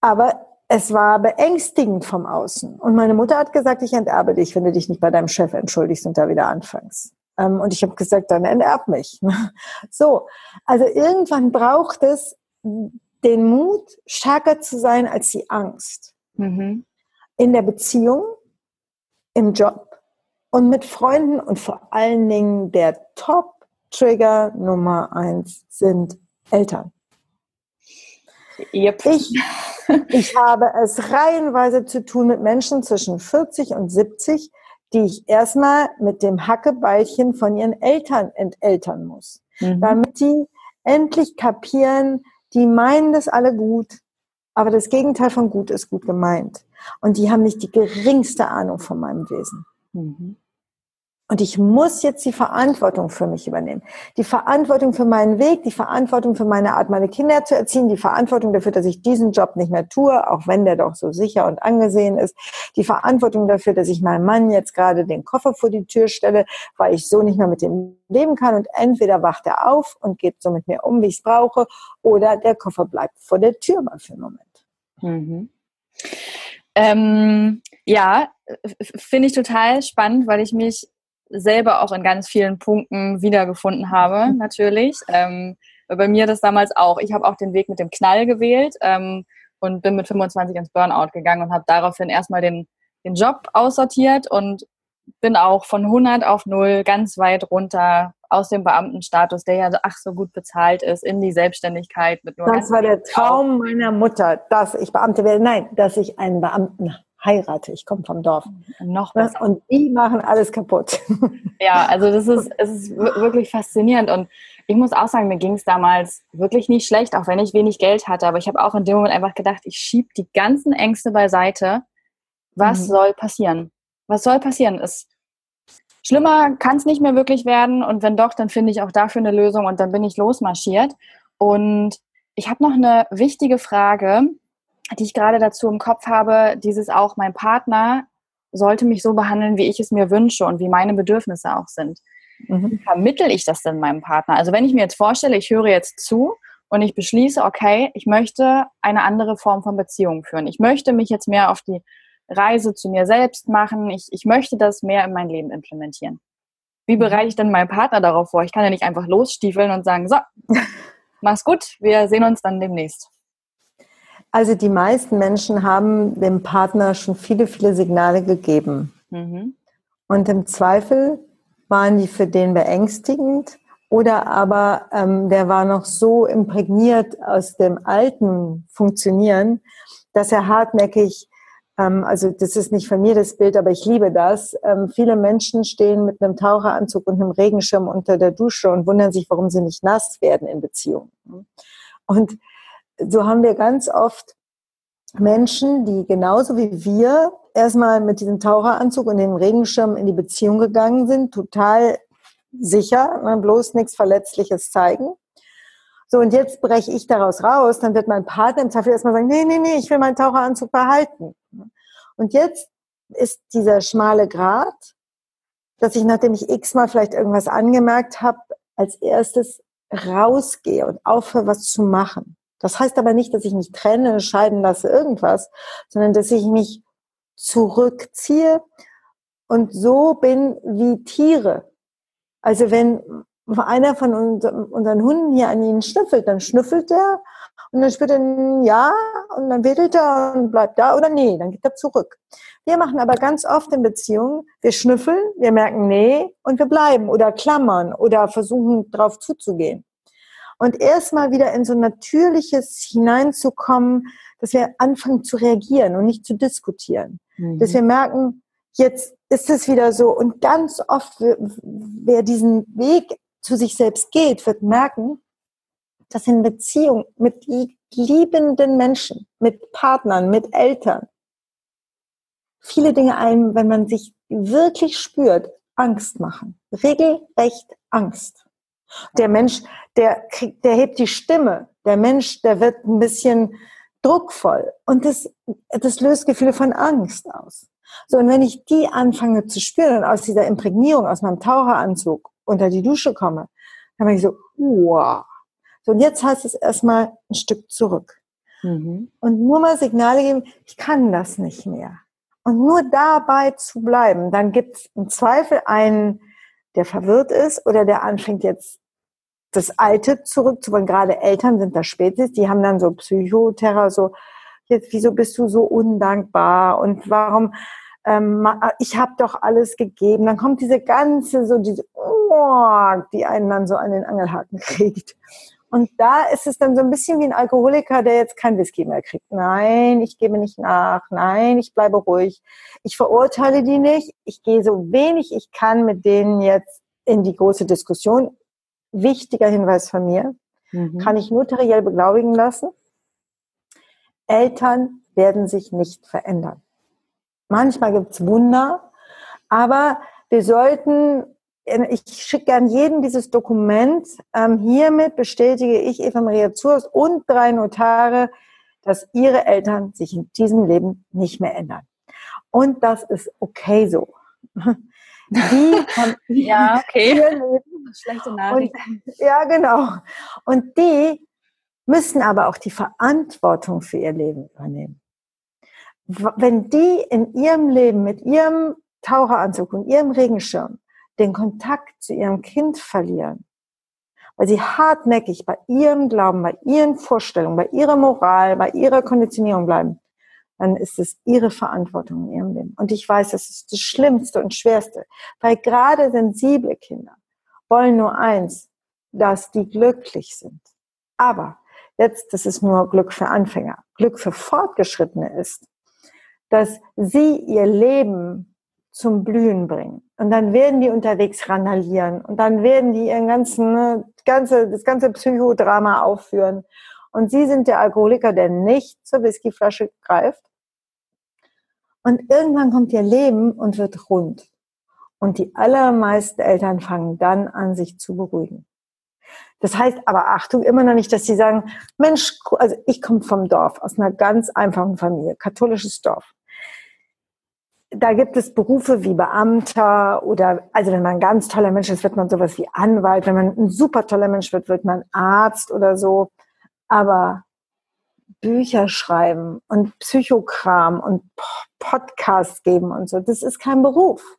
Aber es war beängstigend vom Außen. Und meine Mutter hat gesagt, ich enterbe dich, wenn du dich nicht bei deinem Chef entschuldigst und da wieder anfängst. Ähm, und ich habe gesagt, dann enterb mich. So, also irgendwann braucht es den Mut, stärker zu sein als die Angst. Mhm. In der Beziehung, im Job und mit Freunden und vor allen Dingen der Top-Trigger Nummer eins sind Eltern. Yep. Ich, ich habe es reihenweise zu tun mit Menschen zwischen 40 und 70, die ich erstmal mit dem Hackebeilchen von ihren Eltern enteltern muss. Mhm. Damit die endlich kapieren, die meinen das alle gut, aber das Gegenteil von gut ist gut gemeint. Und die haben nicht die geringste Ahnung von meinem Wesen. Mhm. Und ich muss jetzt die Verantwortung für mich übernehmen. Die Verantwortung für meinen Weg, die Verantwortung für meine Art, meine Kinder zu erziehen, die Verantwortung dafür, dass ich diesen Job nicht mehr tue, auch wenn der doch so sicher und angesehen ist. Die Verantwortung dafür, dass ich meinem Mann jetzt gerade den Koffer vor die Tür stelle, weil ich so nicht mehr mit dem leben kann. Und entweder wacht er auf und geht so mit mir um, wie ich es brauche, oder der Koffer bleibt vor der Tür mal für einen Moment. Mhm. Ähm, ja, finde ich total spannend, weil ich mich selber auch in ganz vielen Punkten wiedergefunden habe, mhm. natürlich. Ähm, bei mir das damals auch. Ich habe auch den Weg mit dem Knall gewählt ähm, und bin mit 25 ins Burnout gegangen und habe daraufhin erstmal den, den Job aussortiert und bin auch von 100 auf 0 ganz weit runter aus dem Beamtenstatus, der ja ach so gut bezahlt ist, in die Selbstständigkeit mit nur Das war der Traum meiner Mutter, dass ich Beamte werde. Nein, dass ich einen Beamten heirate. Ich komme vom Dorf. Noch besser. Und die machen alles kaputt. Ja, also das ist, es ist wirklich faszinierend. Und ich muss auch sagen, mir ging es damals wirklich nicht schlecht, auch wenn ich wenig Geld hatte. Aber ich habe auch in dem Moment einfach gedacht, ich schiebe die ganzen Ängste beiseite. Was mhm. soll passieren? Was soll passieren? Es, schlimmer kann es nicht mehr wirklich werden. Und wenn doch, dann finde ich auch dafür eine Lösung. Und dann bin ich losmarschiert. Und ich habe noch eine wichtige Frage die ich gerade dazu im Kopf habe, dieses auch, mein Partner sollte mich so behandeln, wie ich es mir wünsche und wie meine Bedürfnisse auch sind. Mhm. Wie vermittel ich das denn meinem Partner? Also wenn ich mir jetzt vorstelle, ich höre jetzt zu und ich beschließe, okay, ich möchte eine andere Form von Beziehung führen. Ich möchte mich jetzt mehr auf die Reise zu mir selbst machen. Ich, ich möchte das mehr in mein Leben implementieren. Wie mhm. bereite ich denn meinen Partner darauf vor? Ich kann ja nicht einfach losstiefeln und sagen, so, mach's gut, wir sehen uns dann demnächst. Also die meisten Menschen haben dem Partner schon viele, viele Signale gegeben. Mhm. Und im Zweifel waren die für den beängstigend oder aber ähm, der war noch so imprägniert aus dem alten Funktionieren, dass er hartnäckig, ähm, also das ist nicht von mir das Bild, aber ich liebe das. Ähm, viele Menschen stehen mit einem Taucheranzug und einem Regenschirm unter der Dusche und wundern sich, warum sie nicht nass werden in Beziehungen. Und so haben wir ganz oft Menschen, die genauso wie wir erstmal mit diesem Taucheranzug und dem Regenschirm in die Beziehung gegangen sind, total sicher, ne, bloß nichts Verletzliches zeigen. So, und jetzt breche ich daraus raus, dann wird mein Partner im Zweifel erstmal sagen, nee, nee, nee, ich will meinen Taucheranzug behalten. Und jetzt ist dieser schmale Grat, dass ich, nachdem ich x-mal vielleicht irgendwas angemerkt habe, als erstes rausgehe und aufhöre, was zu machen. Das heißt aber nicht, dass ich mich trenne, scheiden lasse, irgendwas, sondern dass ich mich zurückziehe und so bin wie Tiere. Also wenn einer von unseren Hunden hier an ihnen schnüffelt, dann schnüffelt er und dann spürt er ein Ja und dann wedelt er und bleibt da oder nee, dann geht er zurück. Wir machen aber ganz oft in Beziehungen, wir schnüffeln, wir merken nee und wir bleiben oder klammern oder versuchen drauf zuzugehen und erstmal wieder in so natürliches hineinzukommen, dass wir anfangen zu reagieren und nicht zu diskutieren. Mhm. Dass wir merken, jetzt ist es wieder so. Und ganz oft, wer diesen Weg zu sich selbst geht, wird merken, dass in Beziehung mit liebenden Menschen, mit Partnern, mit Eltern, viele Dinge einem, wenn man sich wirklich spürt, Angst machen. Regelrecht Angst. Der Mensch, der kriegt, der hebt die Stimme. Der Mensch, der wird ein bisschen druckvoll. Und das, das löst Gefühle von Angst aus. So, und wenn ich die anfange zu spüren und aus dieser Imprägnierung, aus meinem Taucheranzug unter die Dusche komme, dann bin ich so, wow. So, und jetzt heißt es erstmal ein Stück zurück. Mhm. Und nur mal Signale geben, ich kann das nicht mehr. Und nur dabei zu bleiben, dann gibt es im Zweifel einen, der verwirrt ist oder der anfängt jetzt das Alte zurückzuwollen. Gerade Eltern sind da Spezies, die haben dann so Psychoterror, so, jetzt, wieso bist du so undankbar und warum, ähm, ich habe doch alles gegeben. Dann kommt diese ganze, so diese, oh, die einen dann so an den Angelhaken kriegt. Und da ist es dann so ein bisschen wie ein Alkoholiker, der jetzt kein Whisky mehr kriegt. Nein, ich gebe nicht nach. Nein, ich bleibe ruhig. Ich verurteile die nicht. Ich gehe so wenig ich kann mit denen jetzt in die große Diskussion. Wichtiger Hinweis von mir. Mhm. Kann ich notariell beglaubigen lassen. Eltern werden sich nicht verändern. Manchmal gibt's Wunder, aber wir sollten ich schicke gern jedem dieses Dokument. Ähm, hiermit bestätige ich Eva Maria Zurs und drei Notare, dass ihre Eltern sich in diesem Leben nicht mehr ändern. Und das ist okay so. Die haben ja, okay. ihr Leben. Schlechte Nachricht. ja, genau. Und die müssen aber auch die Verantwortung für ihr Leben übernehmen. Wenn die in ihrem Leben mit ihrem Taucheranzug und ihrem Regenschirm den Kontakt zu ihrem Kind verlieren, weil sie hartnäckig bei ihrem Glauben, bei ihren Vorstellungen, bei ihrer Moral, bei ihrer Konditionierung bleiben, dann ist es ihre Verantwortung in ihrem Leben. Und ich weiß, das ist das Schlimmste und Schwerste, weil gerade sensible Kinder wollen nur eins, dass die glücklich sind. Aber jetzt, das ist nur Glück für Anfänger. Glück für Fortgeschrittene ist, dass sie ihr Leben zum Blühen bringen. Und dann werden die unterwegs randalieren und dann werden die ihren ganzen, ne, ganze, das ganze Psychodrama aufführen. Und sie sind der Alkoholiker, der nicht zur Whiskyflasche greift. Und irgendwann kommt ihr Leben und wird rund. Und die allermeisten Eltern fangen dann an, sich zu beruhigen. Das heißt aber, Achtung, immer noch nicht, dass sie sagen, Mensch, also ich komme vom Dorf, aus einer ganz einfachen Familie, katholisches Dorf da gibt es Berufe wie Beamter oder, also wenn man ein ganz toller Mensch ist, wird man sowas wie Anwalt. Wenn man ein super toller Mensch wird, wird man Arzt oder so. Aber Bücher schreiben und Psychokram und Podcasts geben und so, das ist kein Beruf.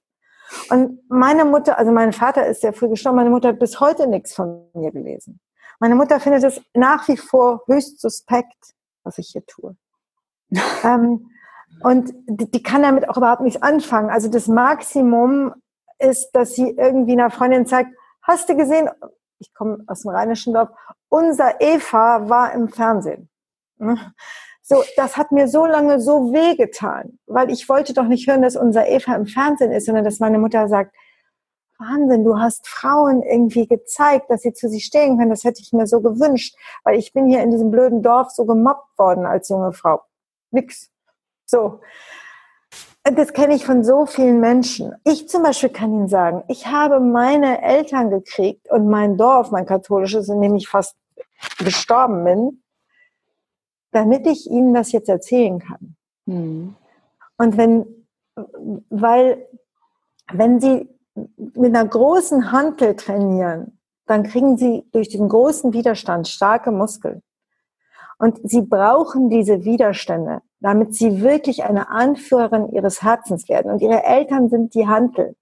Und meine Mutter, also mein Vater ist sehr früh gestorben, meine Mutter hat bis heute nichts von mir gelesen. Meine Mutter findet es nach wie vor höchst suspekt, was ich hier tue. ähm, und die, die kann damit auch überhaupt nichts anfangen. Also das Maximum ist, dass sie irgendwie einer Freundin zeigt, hast du gesehen, ich komme aus dem Rheinischen Dorf, unser Eva war im Fernsehen. Ne? So, das hat mir so lange so wehgetan, weil ich wollte doch nicht hören, dass unser Eva im Fernsehen ist, sondern dass meine Mutter sagt, Wahnsinn, du hast Frauen irgendwie gezeigt, dass sie zu sich stehen können. Das hätte ich mir so gewünscht, weil ich bin hier in diesem blöden Dorf so gemobbt worden als junge Frau. Nix. So. Das kenne ich von so vielen Menschen. Ich zum Beispiel kann Ihnen sagen, ich habe meine Eltern gekriegt und mein Dorf, mein katholisches, in dem ich fast gestorben bin, damit ich Ihnen das jetzt erzählen kann. Hm. Und wenn, weil, wenn Sie mit einer großen Hantel trainieren, dann kriegen Sie durch den großen Widerstand starke Muskeln. Und Sie brauchen diese Widerstände damit sie wirklich eine Anführerin ihres Herzens werden. Und ihre Eltern sind die Hantel.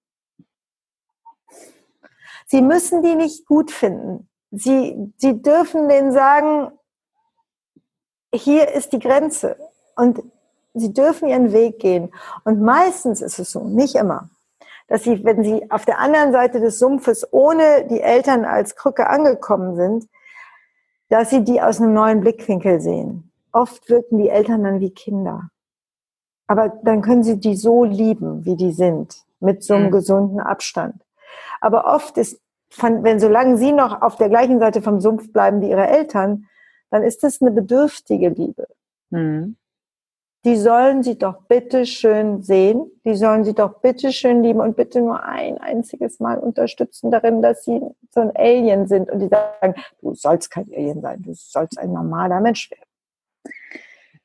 Sie müssen die nicht gut finden. Sie, sie dürfen denen sagen, hier ist die Grenze. Und sie dürfen ihren Weg gehen. Und meistens ist es so, nicht immer, dass sie, wenn sie auf der anderen Seite des Sumpfes ohne die Eltern als Krücke angekommen sind, dass sie die aus einem neuen Blickwinkel sehen oft wirken die Eltern dann wie Kinder. Aber dann können sie die so lieben, wie die sind, mit so einem mhm. gesunden Abstand. Aber oft ist, wenn solange sie noch auf der gleichen Seite vom Sumpf bleiben wie ihre Eltern, dann ist das eine bedürftige Liebe. Mhm. Die sollen sie doch bitte schön sehen, die sollen sie doch bitte schön lieben und bitte nur ein einziges Mal unterstützen darin, dass sie so ein Alien sind und die sagen, du sollst kein Alien sein, du sollst ein normaler Mensch werden.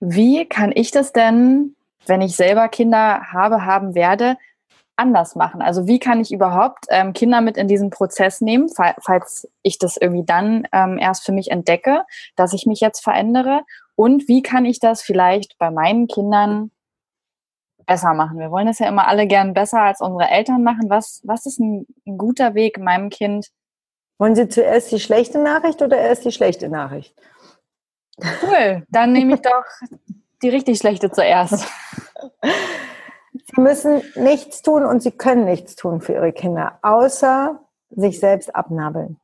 Wie kann ich das denn, wenn ich selber Kinder habe, haben werde, anders machen? Also wie kann ich überhaupt ähm, Kinder mit in diesen Prozess nehmen, falls ich das irgendwie dann ähm, erst für mich entdecke, dass ich mich jetzt verändere? Und wie kann ich das vielleicht bei meinen Kindern besser machen? Wir wollen das ja immer alle gern besser als unsere Eltern machen. Was, was ist ein, ein guter Weg meinem Kind? Wollen Sie zuerst die schlechte Nachricht oder erst die schlechte Nachricht? Cool, dann nehme ich doch die richtig schlechte zuerst. Sie müssen nichts tun und Sie können nichts tun für Ihre Kinder, außer sich selbst abnabeln.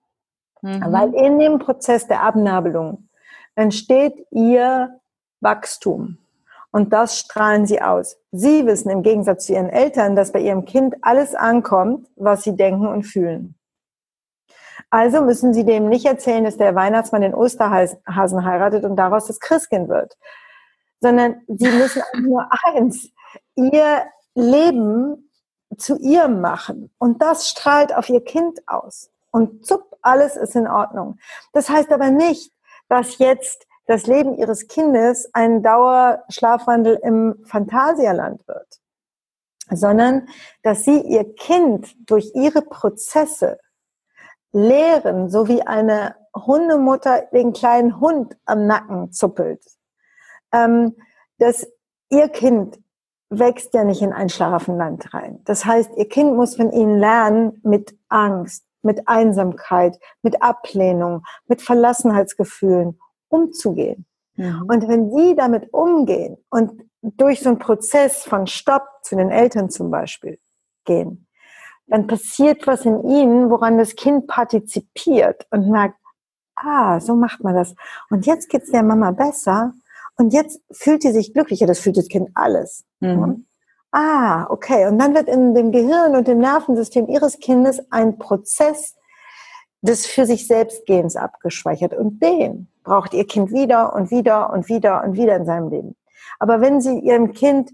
Mhm. Weil in dem Prozess der Abnabelung entsteht ihr Wachstum. Und das strahlen sie aus. Sie wissen im Gegensatz zu ihren Eltern, dass bei ihrem Kind alles ankommt, was sie denken und fühlen. Also müssen sie dem nicht erzählen, dass der Weihnachtsmann den Osterhasen heiratet und daraus das Christkind wird. Sondern sie müssen nur eins, ihr Leben zu ihrem machen. Und das strahlt auf ihr Kind aus. Und zupp, alles ist in Ordnung. Das heißt aber nicht, dass jetzt das Leben ihres Kindes ein Dauerschlafwandel im Phantasialand wird, sondern dass sie ihr Kind durch ihre Prozesse lehren, so wie eine Hundemutter den kleinen Hund am Nacken zuppelt, ähm, dass ihr Kind wächst ja nicht in ein Schlafenland rein. Das heißt, ihr Kind muss von ihnen lernen, mit Angst, mit Einsamkeit, mit Ablehnung, mit Verlassenheitsgefühlen umzugehen. Mhm. Und wenn die damit umgehen und durch so einen Prozess von Stopp zu den Eltern zum Beispiel gehen, dann passiert was in ihnen, woran das Kind partizipiert und merkt, ah, so macht man das. Und jetzt geht's der Mama besser und jetzt fühlt sie sich glücklicher. Das fühlt das Kind alles. Mhm. Ah, okay. Und dann wird in dem Gehirn und dem Nervensystem ihres Kindes ein Prozess des für sich selbst Gehens abgespeichert. Und den braucht ihr Kind wieder und wieder und wieder und wieder in seinem Leben. Aber wenn Sie Ihrem Kind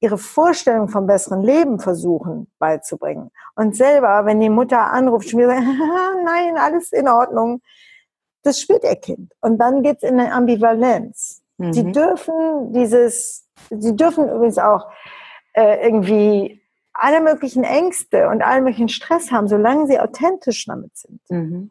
ihre Vorstellung vom besseren Leben versuchen beizubringen und selber, wenn die Mutter anruft, schon wieder sagen, nein, alles in Ordnung, das spürt ihr Kind. Und dann geht's in eine Ambivalenz. Mhm. Sie dürfen dieses, sie dürfen übrigens auch äh, irgendwie alle möglichen Ängste und allen möglichen Stress haben, solange sie authentisch damit sind. Mhm.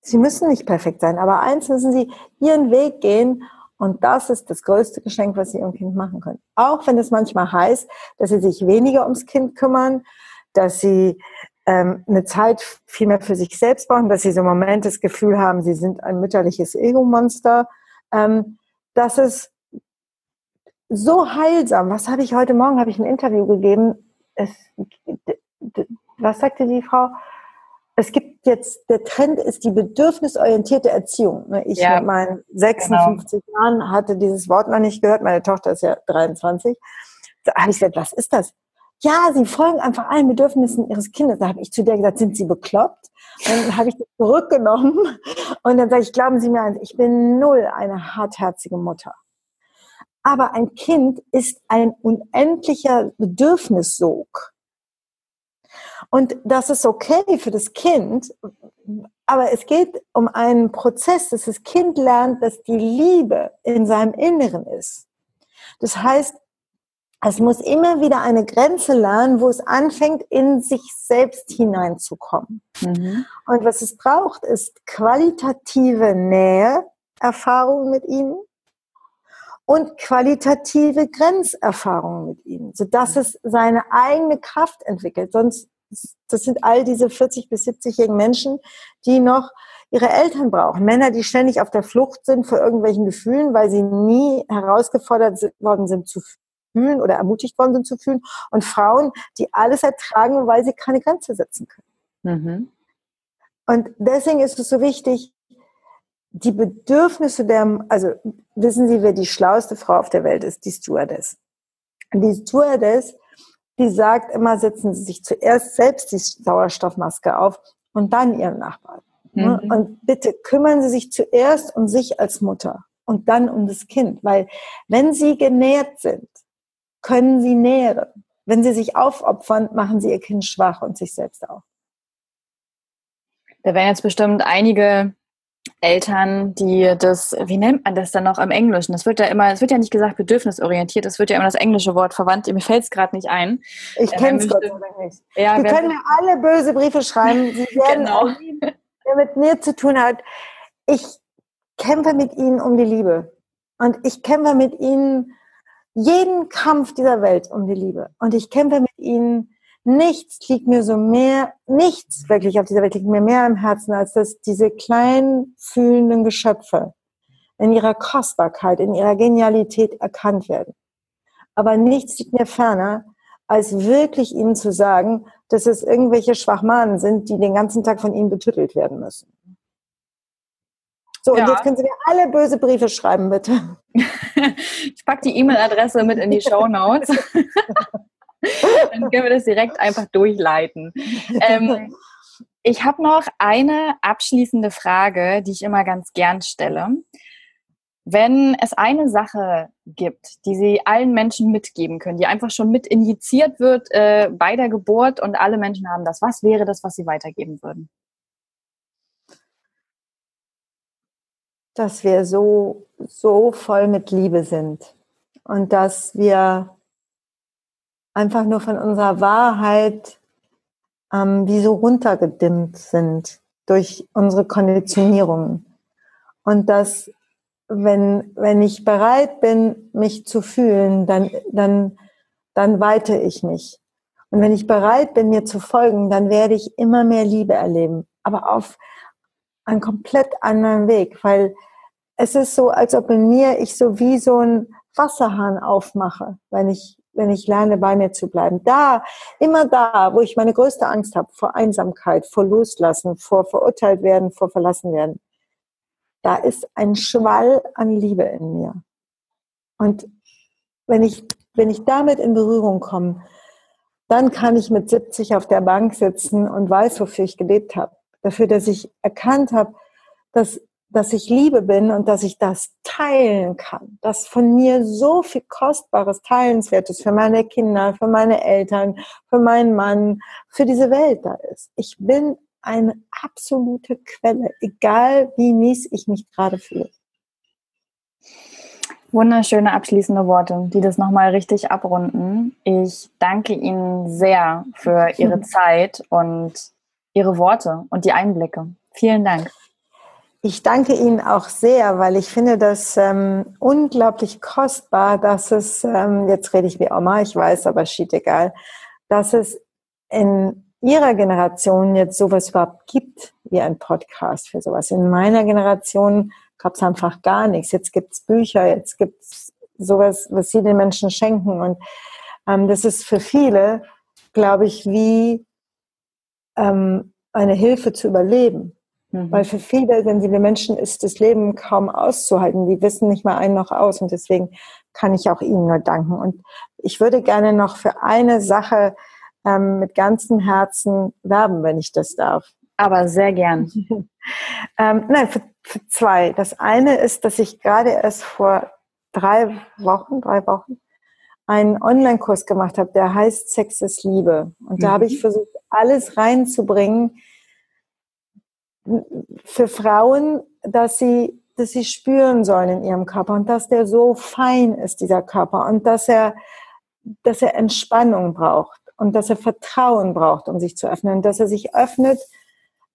Sie müssen nicht perfekt sein, aber eins müssen sie ihren Weg gehen und das ist das größte Geschenk, was sie ihrem Kind machen können. Auch wenn es manchmal heißt, dass sie sich weniger ums Kind kümmern, dass sie ähm, eine Zeit viel mehr für sich selbst brauchen, dass sie so im Moment das Gefühl haben, sie sind ein mütterliches Ego-Monster. Ähm, das ist so heilsam. Was habe ich heute Morgen? Habe ich ein Interview gegeben. Es, was sagte die Frau? Es gibt jetzt, der Trend ist die bedürfnisorientierte Erziehung. Ne, ich ja, mit meinen 56 genau. Jahren hatte dieses Wort noch nicht gehört. Meine Tochter ist ja 23. Da habe ich gesagt, was ist das? Ja, sie folgen einfach allen Bedürfnissen ihres Kindes. Da habe ich zu der gesagt, sind Sie bekloppt? Dann habe ich das zurückgenommen und dann sage ich, glauben Sie mir eins, ich bin null eine hartherzige Mutter. Aber ein Kind ist ein unendlicher Bedürfnissog. Und das ist okay für das Kind, aber es geht um einen Prozess, dass das Kind lernt, dass die Liebe in seinem Inneren ist. Das heißt, es muss immer wieder eine Grenze lernen, wo es anfängt, in sich selbst hineinzukommen. Mhm. Und was es braucht, ist qualitative Nähe, Erfahrung mit ihm, und qualitative Grenzerfahrungen mit ihm, sodass es seine eigene Kraft entwickelt. Sonst, das sind all diese 40 bis 70-jährigen Menschen, die noch ihre Eltern brauchen. Männer, die ständig auf der Flucht sind vor irgendwelchen Gefühlen, weil sie nie herausgefordert worden sind zu fühlen oder ermutigt worden sind zu fühlen. Und Frauen, die alles ertragen, weil sie keine Grenze setzen können. Mhm. Und deswegen ist es so wichtig, die Bedürfnisse der, also wissen Sie, wer die schlauste Frau auf der Welt ist? Die Stewardess. Die Stewardess, die sagt immer, setzen Sie sich zuerst selbst die Sauerstoffmaske auf und dann Ihren Nachbarn. Ne? Mhm. Und bitte kümmern Sie sich zuerst um sich als Mutter und dann um das Kind, weil wenn Sie genährt sind, können Sie nähren. Wenn Sie sich aufopfern, machen Sie Ihr Kind schwach und sich selbst auch. Da werden jetzt bestimmt einige Eltern, die das, wie nennt man das dann noch im Englischen? Das wird ja immer, es wird ja nicht gesagt bedürfnisorientiert, es wird ja immer das englische Wort verwandt. Mir fällt es gerade nicht ein. Ich äh, kenne es Gott sei Dank nicht. Ja, Sie können mir alle böse Briefe schreiben. Sie werden genau. der mit mir zu tun hat. Ich kämpfe mit ihnen um die Liebe. Und ich kämpfe mit ihnen jeden Kampf dieser Welt um die Liebe. Und ich kämpfe mit ihnen Nichts liegt mir so mehr, nichts wirklich auf dieser Welt liegt mir mehr am Herzen, als dass diese kleinen fühlenden Geschöpfe in ihrer Kostbarkeit, in ihrer Genialität erkannt werden. Aber nichts liegt mir ferner, als wirklich ihnen zu sagen, dass es irgendwelche Schwachmanen sind, die den ganzen Tag von ihnen betüttelt werden müssen. So, ja. und jetzt können Sie mir alle böse Briefe schreiben, bitte. ich packe die E-Mail-Adresse mit in die Show Notes. Dann können wir das direkt einfach durchleiten. Ähm, ich habe noch eine abschließende Frage, die ich immer ganz gern stelle. Wenn es eine Sache gibt, die Sie allen Menschen mitgeben können, die einfach schon mit injiziert wird äh, bei der Geburt und alle Menschen haben das, was wäre das, was Sie weitergeben würden? dass wir so, so voll mit Liebe sind und dass wir einfach nur von unserer Wahrheit ähm, wie so runtergedimmt sind durch unsere Konditionierungen. Und dass, wenn, wenn ich bereit bin, mich zu fühlen, dann, dann, dann weite ich mich. Und wenn ich bereit bin, mir zu folgen, dann werde ich immer mehr Liebe erleben. Aber auf, einen komplett anderen Weg, weil es ist so, als ob in mir ich so wie so ein Wasserhahn aufmache, wenn ich, wenn ich lerne, bei mir zu bleiben. Da, immer da, wo ich meine größte Angst habe, vor Einsamkeit, vor Loslassen, vor verurteilt werden, vor verlassen werden, da ist ein Schwall an Liebe in mir. Und wenn ich, wenn ich damit in Berührung komme, dann kann ich mit 70 auf der Bank sitzen und weiß, wofür ich gelebt habe dafür, dass ich erkannt habe, dass, dass ich Liebe bin und dass ich das teilen kann, dass von mir so viel Kostbares, Teilenswertes für meine Kinder, für meine Eltern, für meinen Mann, für diese Welt da ist. Ich bin eine absolute Quelle, egal wie mies ich mich gerade fühle. Wunderschöne abschließende Worte, die das nochmal richtig abrunden. Ich danke Ihnen sehr für Ihre Zeit und Ihre Worte und die Einblicke. Vielen Dank. Ich danke Ihnen auch sehr, weil ich finde das ähm, unglaublich kostbar, dass es, ähm, jetzt rede ich wie Oma, ich weiß, aber schied egal, dass es in Ihrer Generation jetzt sowas überhaupt gibt wie ein Podcast für sowas. In meiner Generation gab es einfach gar nichts. Jetzt gibt es Bücher, jetzt gibt es sowas, was Sie den Menschen schenken. Und ähm, das ist für viele, glaube ich, wie ähm, eine Hilfe zu überleben. Mhm. Weil für viele sensible Menschen ist das Leben kaum auszuhalten. Die wissen nicht mal einen noch aus und deswegen kann ich auch Ihnen nur danken. Und ich würde gerne noch für eine Sache ähm, mit ganzem Herzen werben, wenn ich das darf. Aber sehr gern. ähm, nein, für, für zwei. Das eine ist, dass ich gerade erst vor drei Wochen, drei Wochen, einen Online-Kurs gemacht habe, der heißt Sex ist Liebe. Und da mhm. habe ich versucht, alles reinzubringen für Frauen, dass sie, dass sie spüren sollen in ihrem Körper und dass der so fein ist, dieser Körper, und dass er, dass er Entspannung braucht und dass er Vertrauen braucht, um sich zu öffnen, dass er sich öffnet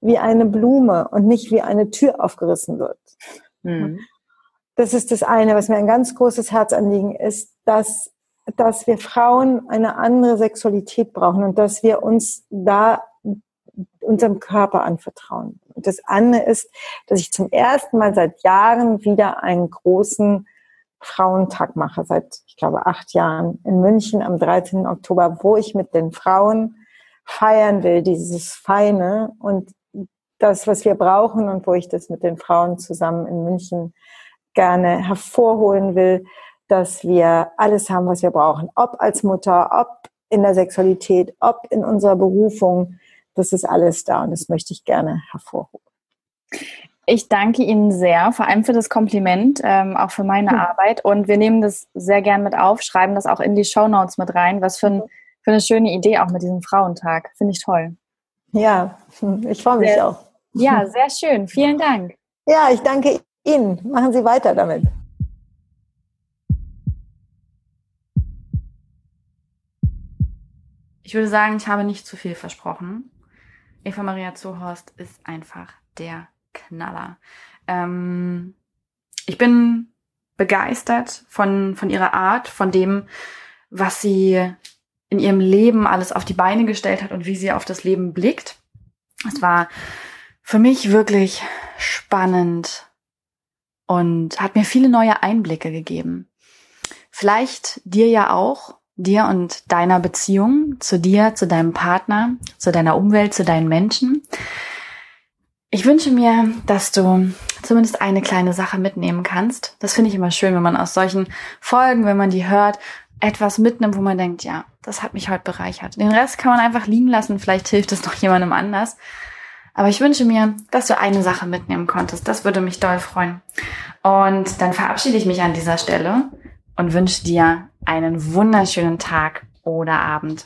wie eine Blume und nicht wie eine Tür aufgerissen wird. Mhm. Das ist das eine, was mir ein ganz großes Herzanliegen ist, dass dass wir Frauen eine andere Sexualität brauchen und dass wir uns da unserem Körper anvertrauen. Und das andere ist, dass ich zum ersten Mal seit Jahren wieder einen großen Frauentag mache, seit, ich glaube, acht Jahren in München am 13. Oktober, wo ich mit den Frauen feiern will, dieses Feine und das, was wir brauchen und wo ich das mit den Frauen zusammen in München gerne hervorholen will, dass wir alles haben, was wir brauchen. Ob als Mutter, ob in der Sexualität, ob in unserer Berufung. Das ist alles da und das möchte ich gerne hervorholen. Ich danke Ihnen sehr, vor allem für das Kompliment, ähm, auch für meine mhm. Arbeit. Und wir nehmen das sehr gern mit auf, schreiben das auch in die Show Notes mit rein. Was für, ein, für eine schöne Idee auch mit diesem Frauentag. Finde ich toll. Ja, ich freue mich sehr, auch. Ja, sehr schön. Vielen Dank. Ja, ich danke Ihnen. Machen Sie weiter damit. Ich würde sagen, ich habe nicht zu viel versprochen. Eva Maria Zuhorst ist einfach der Knaller. Ähm, ich bin begeistert von, von ihrer Art, von dem, was sie in ihrem Leben alles auf die Beine gestellt hat und wie sie auf das Leben blickt. Es war für mich wirklich spannend und hat mir viele neue Einblicke gegeben. Vielleicht dir ja auch, dir und deiner Beziehung, zu dir, zu deinem Partner, zu deiner Umwelt, zu deinen Menschen. Ich wünsche mir, dass du zumindest eine kleine Sache mitnehmen kannst. Das finde ich immer schön, wenn man aus solchen Folgen, wenn man die hört, etwas mitnimmt, wo man denkt, ja, das hat mich heute bereichert. Den Rest kann man einfach liegen lassen, vielleicht hilft es noch jemandem anders. Aber ich wünsche mir, dass du eine Sache mitnehmen konntest. Das würde mich doll freuen. Und dann verabschiede ich mich an dieser Stelle und wünsche dir einen wunderschönen Tag oder Abend.